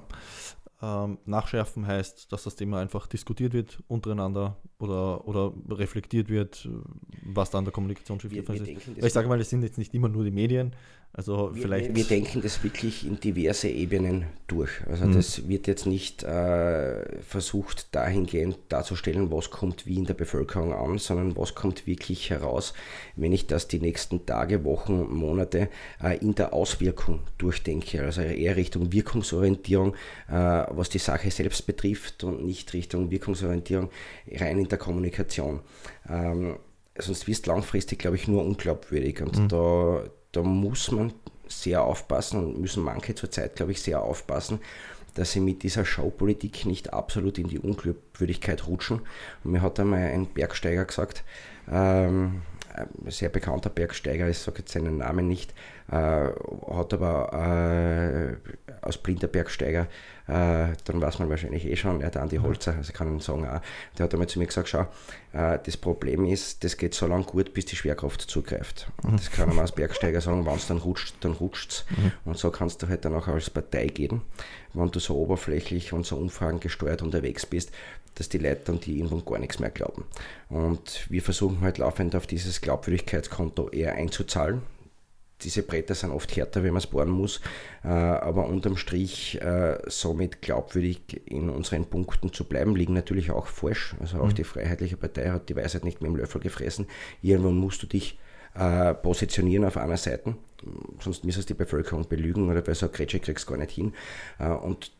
Ähm, nachschärfen heißt, dass das Thema einfach diskutiert wird untereinander oder, oder reflektiert wird, was da an der Kommunikation schiefgelaufen ist. ich sage mal, es sind jetzt nicht immer nur die Medien, also wir, vielleicht. Wir denken das wirklich in diverse Ebenen durch. Also mhm. das wird jetzt nicht äh, versucht dahingehend darzustellen, was kommt wie in der Bevölkerung an, sondern was kommt wirklich heraus, wenn ich das die nächsten Tage, Wochen, Monate äh, in der Auswirkung durchdenke. Also eher Richtung Wirkungsorientierung, äh, was die Sache selbst betrifft und nicht Richtung Wirkungsorientierung rein in der Kommunikation. Ähm, sonst wirst du langfristig, glaube ich, nur unglaubwürdig. Und mhm. da da muss man sehr aufpassen und müssen manche zurzeit, glaube ich, sehr aufpassen, dass sie mit dieser Showpolitik nicht absolut in die Unglaubwürdigkeit rutschen. Und mir hat einmal ein Bergsteiger gesagt, ähm, ein sehr bekannter Bergsteiger, ich sage jetzt seinen Namen nicht, äh, hat aber äh, als blinder Bergsteiger, äh, dann weiß man wahrscheinlich eh schon, er hat Andi Holzer, also kann ihn sagen auch, der hat einmal zu mir gesagt, schau, äh, das Problem ist, das geht so lange gut, bis die Schwerkraft zugreift. Und das kann man als Bergsteiger sagen, wenn es dann rutscht, dann rutscht es. Mhm. Und so kannst du halt dann auch als Partei gehen, wenn du so oberflächlich und so umfragengesteuert unterwegs bist, dass die Leute dann die irgendwann gar nichts mehr glauben. Und wir versuchen halt laufend auf dieses Glaubwürdigkeitskonto eher einzuzahlen. Diese Bretter sind oft härter, wenn man es bohren muss, äh, aber unterm Strich äh, somit glaubwürdig in unseren Punkten zu bleiben, liegen natürlich auch falsch. Also auch mhm. die Freiheitliche Partei hat die Weisheit nicht mit dem Löffel gefressen. Irgendwann musst du dich äh, positionieren auf einer Seite, sonst müsstest du die Bevölkerung belügen oder bei so einer Grätsche kriegst du gar nicht hin. und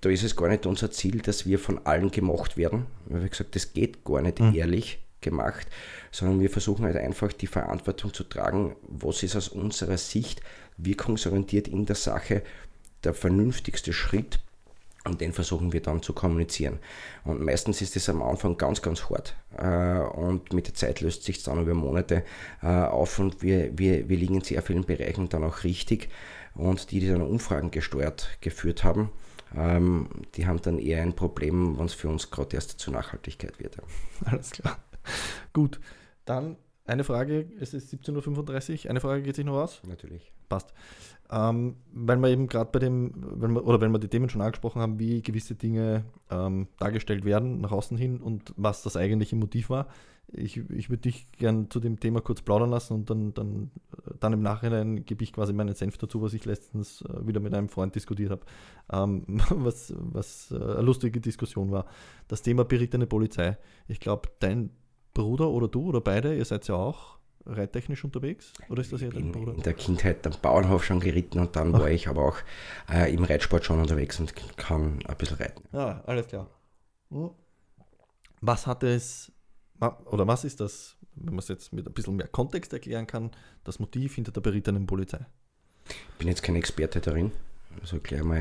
da ist es gar nicht unser Ziel, dass wir von allen gemocht werden. Wie gesagt, das geht gar nicht mhm. ehrlich gemacht, sondern wir versuchen halt einfach die Verantwortung zu tragen, was ist aus unserer Sicht wirkungsorientiert in der Sache der vernünftigste Schritt und den versuchen wir dann zu kommunizieren. Und meistens ist es am Anfang ganz, ganz hart. Äh, und mit der Zeit löst sich dann über Monate äh, auf und wir, wir, wir liegen in sehr vielen Bereichen dann auch richtig. Und die, die dann Umfragen gesteuert geführt haben, ähm, die haben dann eher ein Problem, wenn es für uns gerade erst zur Nachhaltigkeit wird. Alles klar. Gut, dann eine Frage, es ist 17.35 Uhr, eine Frage geht sich noch aus? Natürlich. Passt. Ähm, weil wir eben gerade bei dem, wenn wir, oder wenn wir die Themen schon angesprochen haben, wie gewisse Dinge ähm, dargestellt werden nach außen hin und was das eigentliche Motiv war, ich, ich würde dich gern zu dem Thema kurz plaudern lassen und dann, dann, dann im Nachhinein gebe ich quasi meinen Senf dazu, was ich letztens äh, wieder mit einem Freund diskutiert habe, ähm, was, was äh, eine lustige Diskussion war. Das Thema berittene Polizei. Ich glaube, dein Bruder oder du oder beide, ihr seid ja auch reittechnisch unterwegs? Oder ist das ja dein Bruder? In der Kindheit am Bauernhof schon geritten und dann Ach. war ich aber auch äh, im Reitsport schon unterwegs und kann ein bisschen reiten. Ja, alles klar. Hm. Was hat es oder was ist das, wenn man es jetzt mit ein bisschen mehr Kontext erklären kann, das Motiv hinter der berittenen Polizei? Ich bin jetzt kein Experte darin, also gleich mal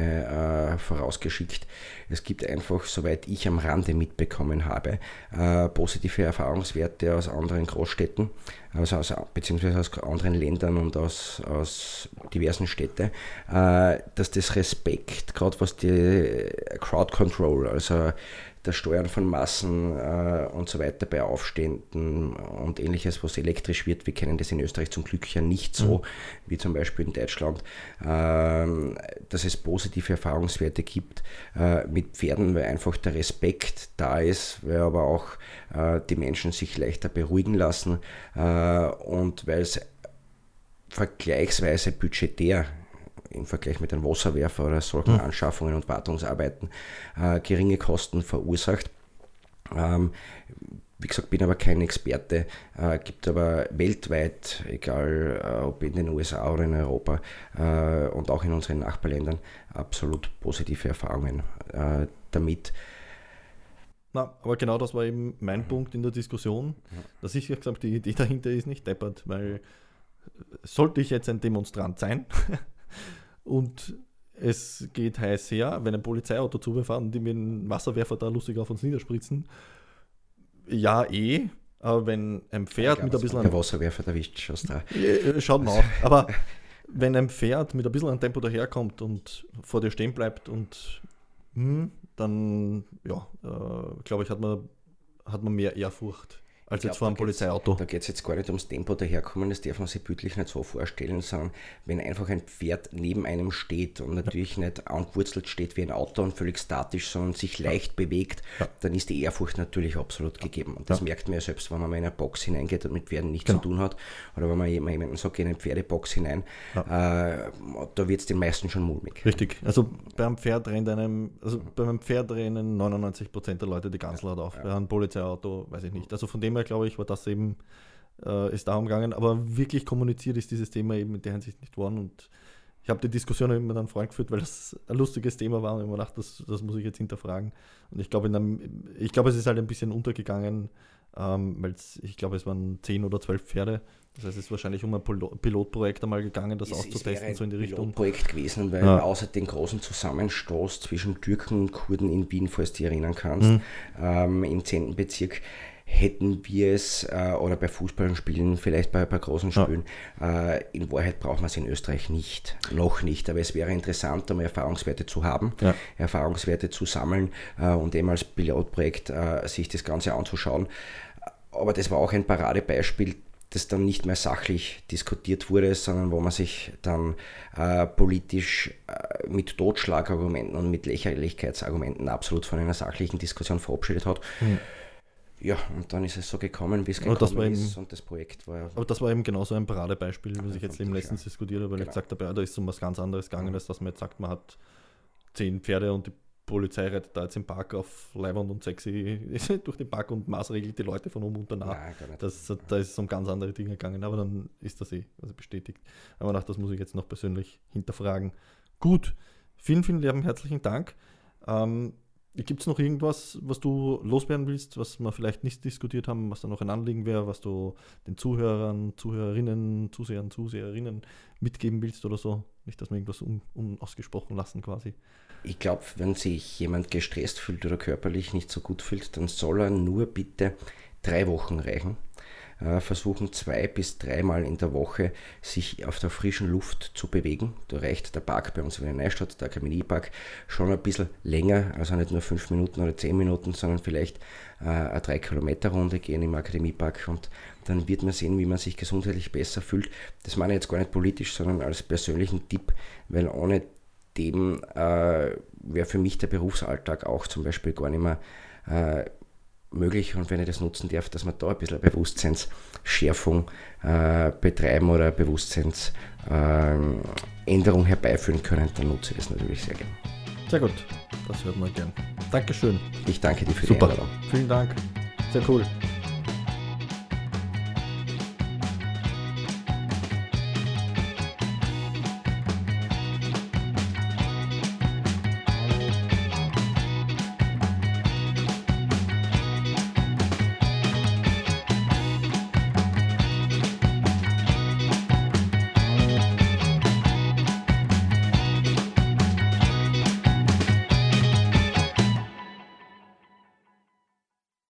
äh, vorausgeschickt. Es gibt einfach, soweit ich am Rande mitbekommen habe, äh, positive Erfahrungswerte aus anderen Großstädten, also aus, beziehungsweise aus anderen Ländern und aus, aus diversen Städten, äh, dass das Respekt, gerade was die Crowd Control, also das Steuern von Massen äh, und so weiter bei Aufständen und ähnliches, was elektrisch wird. Wir kennen das in Österreich zum Glück ja nicht so, mhm. wie zum Beispiel in Deutschland, äh, dass es positive Erfahrungswerte gibt äh, mit Pferden, weil einfach der Respekt da ist, weil aber auch äh, die Menschen sich leichter beruhigen lassen äh, und weil es vergleichsweise budgetär im Vergleich mit einem Wasserwerfer oder solchen mhm. Anschaffungen und Wartungsarbeiten äh, geringe Kosten verursacht. Ähm, wie gesagt, bin aber kein Experte, äh, gibt aber weltweit, egal äh, ob in den USA oder in Europa äh, und auch in unseren Nachbarländern, absolut positive Erfahrungen äh, damit. Na, aber genau das war eben mein Punkt in der Diskussion, ja. dass ich gesagt die Idee dahinter ist nicht deppert, weil sollte ich jetzt ein Demonstrant sein und es geht heiß her, wenn ein Polizeiauto zu mir fahren und die mit einem Wasserwerfer da lustig auf uns niederspritzen, ja, eh. Aber wenn ein Pferd mit ein bisschen. Der Wasserwerfer erwischt, schaust da. Schaut mal auf. Aber wenn ein Pferd mit ein bisschen an Tempo daherkommt und vor dir stehen bleibt und hm, dann, ja, äh, glaube ich, hat man, hat man mehr Ehrfurcht als jetzt vor einem Polizeiauto. Da geht es jetzt gar nicht ums Tempo daherkommen, das darf man sich bildlich nicht so vorstellen, sondern wenn einfach ein Pferd neben einem steht und natürlich ja. nicht angewurzelt steht wie ein Auto und völlig statisch, sondern sich leicht bewegt, ja. dann ist die Ehrfurcht natürlich absolut gegeben. Und das merkt man ja selbst, wenn man mal in eine Box hineingeht und mit Pferden nichts genau. zu tun hat, oder wenn man jemanden sagt, geh in eine Pferdebox hinein, äh, da wird es den meisten schon mulmig. Richtig. Also beim Pferd rennt einem, also beim Pferd rennen 99% der Leute die ganz laut auf. Bei einem Polizeiauto weiß ich nicht. Also von dem her, glaube ich, war das eben, äh, ist darum gegangen. Aber wirklich kommuniziert ist dieses Thema eben in der Hinsicht nicht worden. Und ich habe die Diskussion immer dann Freund weil das ein lustiges Thema war und ich mir gedacht, das, das muss ich jetzt hinterfragen. Und ich glaube, ich glaube, es ist halt ein bisschen untergegangen, ähm, weil ich glaube, es waren zehn oder zwölf Pferde. Das heißt, es ist wahrscheinlich um ein Pilotprojekt einmal gegangen, das es, auszutesten, es so in die Richtung. Pilotprojekt gewesen, weil ja. außer den großen Zusammenstoß zwischen Türken und Kurden in Wien, falls du dich erinnern kannst, mhm. ähm, im 10. Bezirk, hätten wir es, äh, oder bei Fußballspielen, vielleicht bei, bei großen Spielen, ja. äh, in Wahrheit braucht man es in Österreich nicht, noch nicht, aber es wäre interessant, um Erfahrungswerte zu haben, ja. Erfahrungswerte zu sammeln äh, und eben als Pilotprojekt äh, sich das Ganze anzuschauen. Aber das war auch ein Paradebeispiel, das dann nicht mehr sachlich diskutiert wurde, sondern wo man sich dann äh, politisch äh, mit Totschlagargumenten und mit Lächerlichkeitsargumenten absolut von einer sachlichen Diskussion verabschiedet hat. Mhm ja, und dann ist es so gekommen, wie es gekommen das ist eben, und das Projekt war ja. Aber das war eben genauso ein Paradebeispiel, wie ich jetzt eben letztens diskutiert habe, weil genau. ich gesagt habe, ja, da ist um was ganz anderes gegangen, mhm. als dass man jetzt sagt, man hat zehn Pferde und die Polizei reitet da jetzt im Park auf Leibwand und sexy durch den Park und maßregelt die Leute von oben und danach. Nein, das, da ist es um ganz andere Dinge gegangen, aber dann ist das eh also bestätigt. Aber nach das muss ich jetzt noch persönlich hinterfragen. Gut, vielen, vielen lieben herzlichen Dank. Ähm, Gibt es noch irgendwas, was du loswerden willst, was wir vielleicht nicht diskutiert haben, was da noch ein Anliegen wäre, was du den Zuhörern, Zuhörerinnen, Zusehern, Zuseherinnen mitgeben willst oder so? Nicht, dass wir irgendwas un unausgesprochen lassen quasi. Ich glaube, wenn sich jemand gestresst fühlt oder körperlich nicht so gut fühlt, dann soll er nur bitte drei Wochen reichen versuchen zwei bis dreimal in der Woche sich auf der frischen Luft zu bewegen. Da reicht der Park bei uns in der Neustadt, der Kamini-Park, schon ein bisschen länger, also nicht nur fünf Minuten oder zehn Minuten, sondern vielleicht äh, eine drei Kilometer Runde gehen im Akademiepark und dann wird man sehen, wie man sich gesundheitlich besser fühlt. Das meine ich jetzt gar nicht politisch, sondern als persönlichen Tipp, weil ohne dem äh, wäre für mich der Berufsalltag auch zum Beispiel gar nicht mehr äh, möglich und wenn ich das nutzen darf, dass wir da ein bisschen Bewusstseinsschärfung äh, betreiben oder Bewusstseinsänderung äh, herbeiführen können, dann nutze ich das natürlich sehr gerne. Sehr gut, das hört man gern. Dankeschön. Ich danke dir für Super. die Einladung. Vielen Dank. Sehr cool.